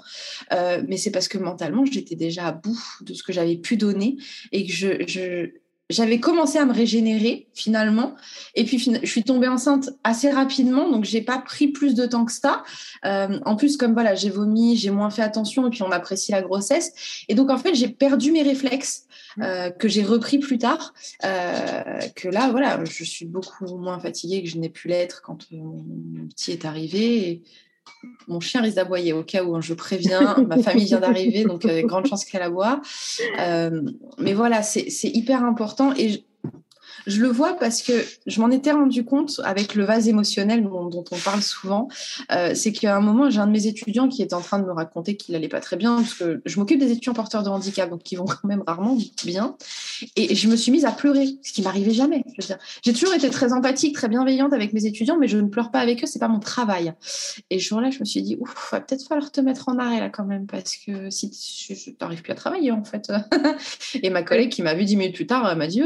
Euh, mais c'est parce que mentalement, j'étais déjà à bout de ce que j'avais pu donner et que je, j'avais commencé à me régénérer finalement. Et puis, je suis tombée enceinte assez rapidement, donc j'ai pas pris plus de temps que ça. Euh, en plus, comme voilà, j'ai vomi, j'ai moins fait attention et puis on apprécie la grossesse. Et donc, en fait, j'ai perdu mes réflexes. Euh, que j'ai repris plus tard, euh, que là, voilà, je suis beaucoup moins fatiguée que je n'ai pu l'être quand euh, mon petit est arrivé. Et mon chien risque d'aboyer au cas où hein, je préviens, ma famille vient d'arriver, donc a grande chance qu'elle aboie. mais voilà, c'est hyper important et je le vois parce que je m'en étais rendu compte avec le vase émotionnel dont, on parle souvent. Euh, c'est qu'à un moment, j'ai un de mes étudiants qui était en train de me raconter qu'il allait pas très bien parce que je m'occupe des étudiants porteurs de handicap, donc qui vont quand même rarement bien. Et je me suis mise à pleurer, ce qui m'arrivait jamais. J'ai toujours été très empathique, très bienveillante avec mes étudiants, mais je ne pleure pas avec eux, c'est pas mon travail. Et ce jour-là, je me suis dit, ouf, va peut-être falloir te mettre en arrêt là quand même parce que si tu n'arrives plus à travailler en fait. et ma collègue qui m'a vu dix minutes plus tard m'a dit,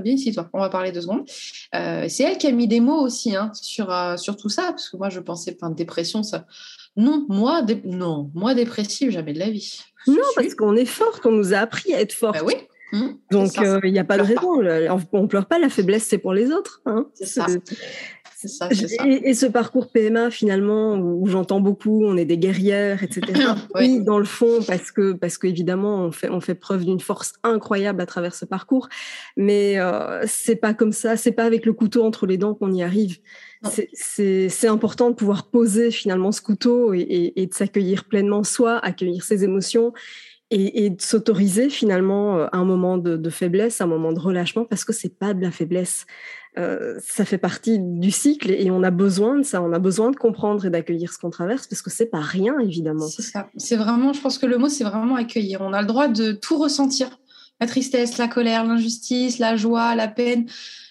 bien ici on va parler deux secondes. Euh, c'est elle qui a mis des mots aussi hein, sur, euh, sur tout ça, parce que moi, je pensais, enfin, dépression, ça. Non, moi, non, moi, dépressive, jamais de la vie. Non, parce qu'on est forte, on nous a appris à être forte. Bah oui. Mmh. Donc, il n'y a pas de raison. On ne pleure pas, la faiblesse, c'est pour les autres. Hein. C'est ça. Et, ce parcours PMA, finalement, où j'entends beaucoup, on est des guerrières, etc. oui. dans le fond, parce que, parce qu'évidemment, on fait, on fait preuve d'une force incroyable à travers ce parcours. Mais euh, c'est pas comme ça, c'est pas avec le couteau entre les dents qu'on y arrive. C'est important de pouvoir poser finalement ce couteau et, et de s'accueillir pleinement soi, accueillir ses émotions et, de s'autoriser finalement euh, un moment de, faiblesse, un moment de relâchement, parce que c'est pas de la faiblesse. Euh, ça fait partie du cycle et, on a besoin de ça. On a besoin de comprendre et d'accueillir ce qu'on traverse parce que c'est pas rien évidemment. C'est ça. C'est vraiment, je pense que le mot c'est vraiment accueillir. On a le droit de tout ressentir, la tristesse, la colère, l'injustice, la joie, la peine.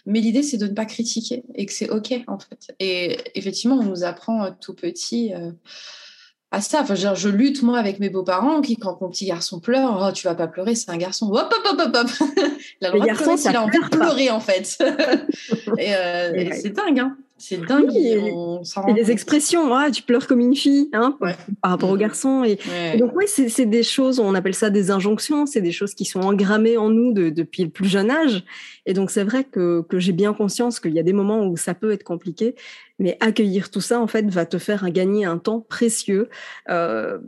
Mais l'idée c'est de ne pas critiquer et que c'est ok en fait. Et effectivement, on nous apprend euh, tout petit à ça. Enfin, je lutte moi avec mes beaux-parents qui, quand mon petit garçon pleure, oh, tu vas pas pleurer, c'est un garçon. Hop, hop, hop, hop, Le garçon, il a envie de pleurer en fait. Euh, et, c'est dingue, hein. C'est dingue. et, les expressions, ah, tu pleures comme une fille, hein, par rapport au garçon. Et, donc, oui, c'est des choses, on appelle ça des injonctions, c'est des choses qui sont engrammées en nous depuis le plus jeune âge. Et donc, c'est vrai que, que j'ai bien conscience qu'il y a des moments où ça peut être compliqué, mais accueillir tout ça, en fait, va te faire gagner un temps précieux. Euh,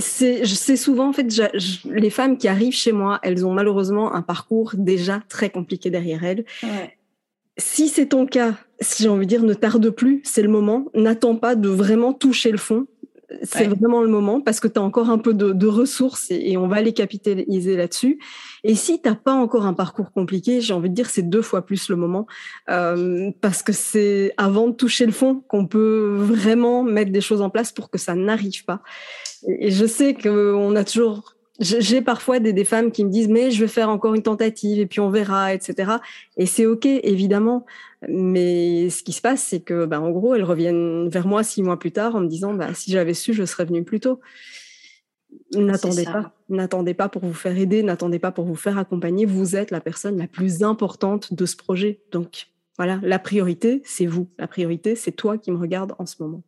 c'est souvent en fait les femmes qui arrivent chez moi, elles ont malheureusement un parcours déjà très compliqué derrière elles. Si c'est ton cas, si j'ai envie de dire, ne tarde plus, c'est le moment. N'attends pas de vraiment toucher le fond c'est vraiment le moment parce que tu as encore un peu de, ressources et, on va les capitaliser là-dessus. Et si tu n'as pas encore un parcours compliqué, j'ai envie de dire c'est deux fois plus le moment euh, parce que c'est avant de toucher le fond qu'on peut vraiment mettre des choses en place pour que ça n'arrive pas. Et, je sais qu'on a toujours j'ai parfois des, des, femmes qui me disent mais je vais faire encore une tentative et puis on verra, etc. Et c'est ok évidemment, mais ce qui se passe c'est que ben, en gros elles reviennent vers moi six mois plus tard en me disant bah, si j'avais su je serais venue plus tôt. N'attendez pas, n'attendez pas pour vous faire aider, n'attendez pas pour vous faire accompagner. Vous êtes la personne la plus importante de ce projet. Donc voilà, la priorité c'est vous, la priorité c'est toi qui me regarde en ce moment.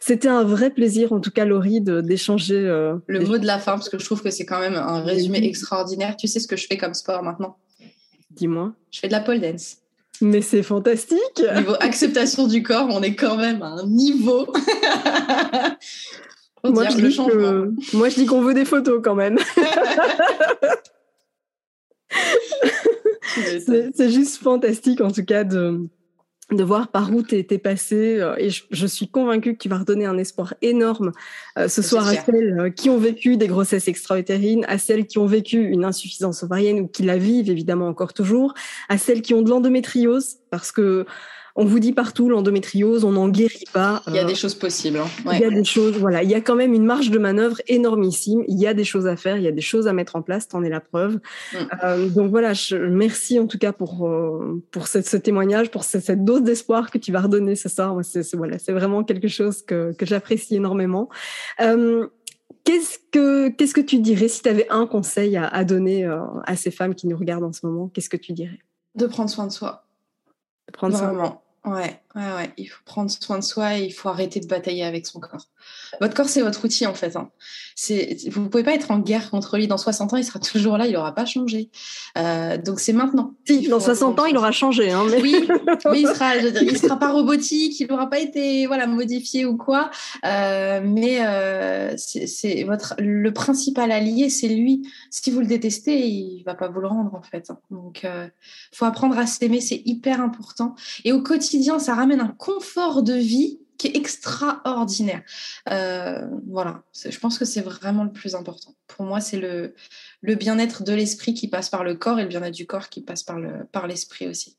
C'était un vrai plaisir, en tout cas, Laurie, d'échanger. Euh, le mot de la fin, parce que je trouve que c'est quand même un résumé extraordinaire. Tu sais ce que je fais comme sport maintenant? Dis-moi. Je fais de la pole dance. Mais c'est fantastique. Niveau acceptation du corps, on est quand même à un niveau. moi, je dis moi, je dis qu'on veut des photos quand même. c'est juste fantastique, en tout cas, de de voir par où tu es, passé. Euh, et je, suis convaincue que tu vas redonner un espoir énorme euh, ce soir à celles euh, qui ont vécu des grossesses extra-utérines, à celles qui ont vécu une insuffisance ovarienne ou qui la vivent évidemment encore toujours, à celles qui ont de l'endométriose, parce que on vous dit partout l'endométriose, on n'en guérit pas. Il y a des choses possibles. Hein. Il y a des choses, voilà, il y a quand même une marge de manœuvre énormissime. Il y a des choses à faire, il y a des choses à mettre en place. T'en es la preuve. Mm. Euh, donc voilà, je, merci en tout cas pour euh, pour ce témoignage, pour cette, dose d'espoir que tu vas redonner ce soir. C'est voilà, c'est vraiment quelque chose que que j'apprécie énormément. Euh, Qu'est-ce que, qu'est-ce que tu dirais si tu avais un conseil à, à donner euh, à ces femmes qui nous regardent en ce moment? Qu'est-ce que tu dirais? De prendre soin de soi. De prendre Vraiment. soin. Ouais, ouais, ouais. Il faut prendre soin de soi et il faut arrêter de batailler avec son corps. Votre corps, c'est votre outil, en fait. Hein. Vous ne pouvez pas être en guerre contre lui. Dans 60 ans, il sera toujours là, il n'aura pas changé. Euh, donc, c'est maintenant. Si, dans 60 ans, il aura changé. Hein, Oui, mais il sera, il sera pas robotique, il n'aura pas été voilà, modifié ou quoi. Euh, mais euh, c'est votre le principal allié, c'est lui. Si vous le détestez, il va pas vous le rendre, en fait. Hein. Donc, il faut apprendre à s'aimer, c'est hyper important. Et au quotidien, ça ramène un confort de vie qui est extraordinaire. Euh, voilà, je pense que c'est vraiment le plus important. Pour moi, c'est le, le bien-être de l'esprit qui passe par le corps et le bien-être du corps qui passe par l'esprit le, par aussi.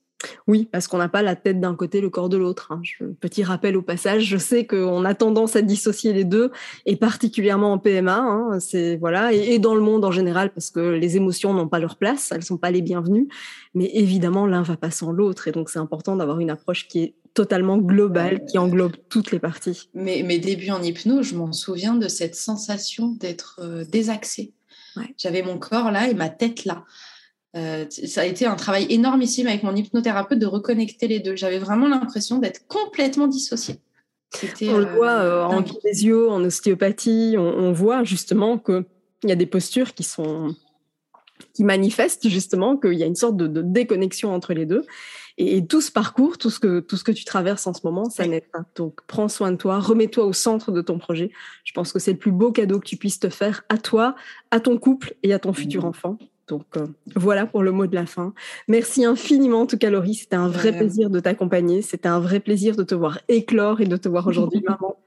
Oui, parce qu'on n'a pas la tête d'un côté, le corps de l'autre. Hein. Petit rappel au passage, je sais qu'on a tendance à dissocier les deux, et particulièrement en PMA, hein, c'est voilà, et, dans le monde en général, parce que les émotions n'ont pas leur place, elles sont pas les bienvenues. Mais évidemment, l'un va pas sans l'autre, et donc c'est important d'avoir une approche qui est totalement globale, qui englobe toutes les parties. Mais mes débuts en hypnose, je m'en souviens de cette sensation d'être euh, désaxée. J'avais mon corps là et ma tête là. Euh, ça a été un travail énormissime avec mon hypnothérapeute de reconnecter les deux. J'avais vraiment l'impression d'être complètement dissociée. On le voit euh, en kinésio, en ostéopathie, on, voit justement qu'il y a des postures qui sont qui manifestent justement qu'il y a une sorte de, déconnexion entre les deux. Et, tout ce parcours, tout ce que tout ce que tu traverses en ce moment, ça n'aide pas. Donc prends soin de toi, remets-toi au centre de ton projet. Je pense que c'est le plus beau cadeau que tu puisses te faire à toi, à ton couple et à ton futur enfant. Donc euh, voilà pour le mot de la fin. Merci infiniment en tout cas Laurie, c'était un vrai plaisir de t'accompagner, c'était un vrai plaisir de te voir éclore et de te voir aujourd'hui maman.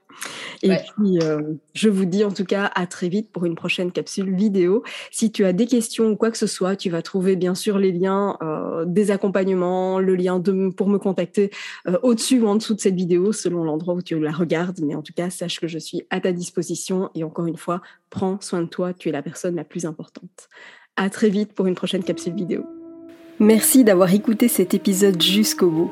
Et puis euh, je vous dis en tout cas à très vite pour une prochaine capsule vidéo. Si tu as des questions ou quoi que ce soit, tu vas trouver bien sûr les liens euh, des accompagnements, le lien de, pour me contacter au-dessus ou en dessous de cette vidéo selon l'endroit où tu la regardes. Mais en tout cas, sache que je suis à ta disposition et encore une fois, prends soin de toi, tu es la personne la plus importante. À très vite pour une prochaine capsule vidéo. Merci d'avoir écouté cet épisode jusqu'au bout.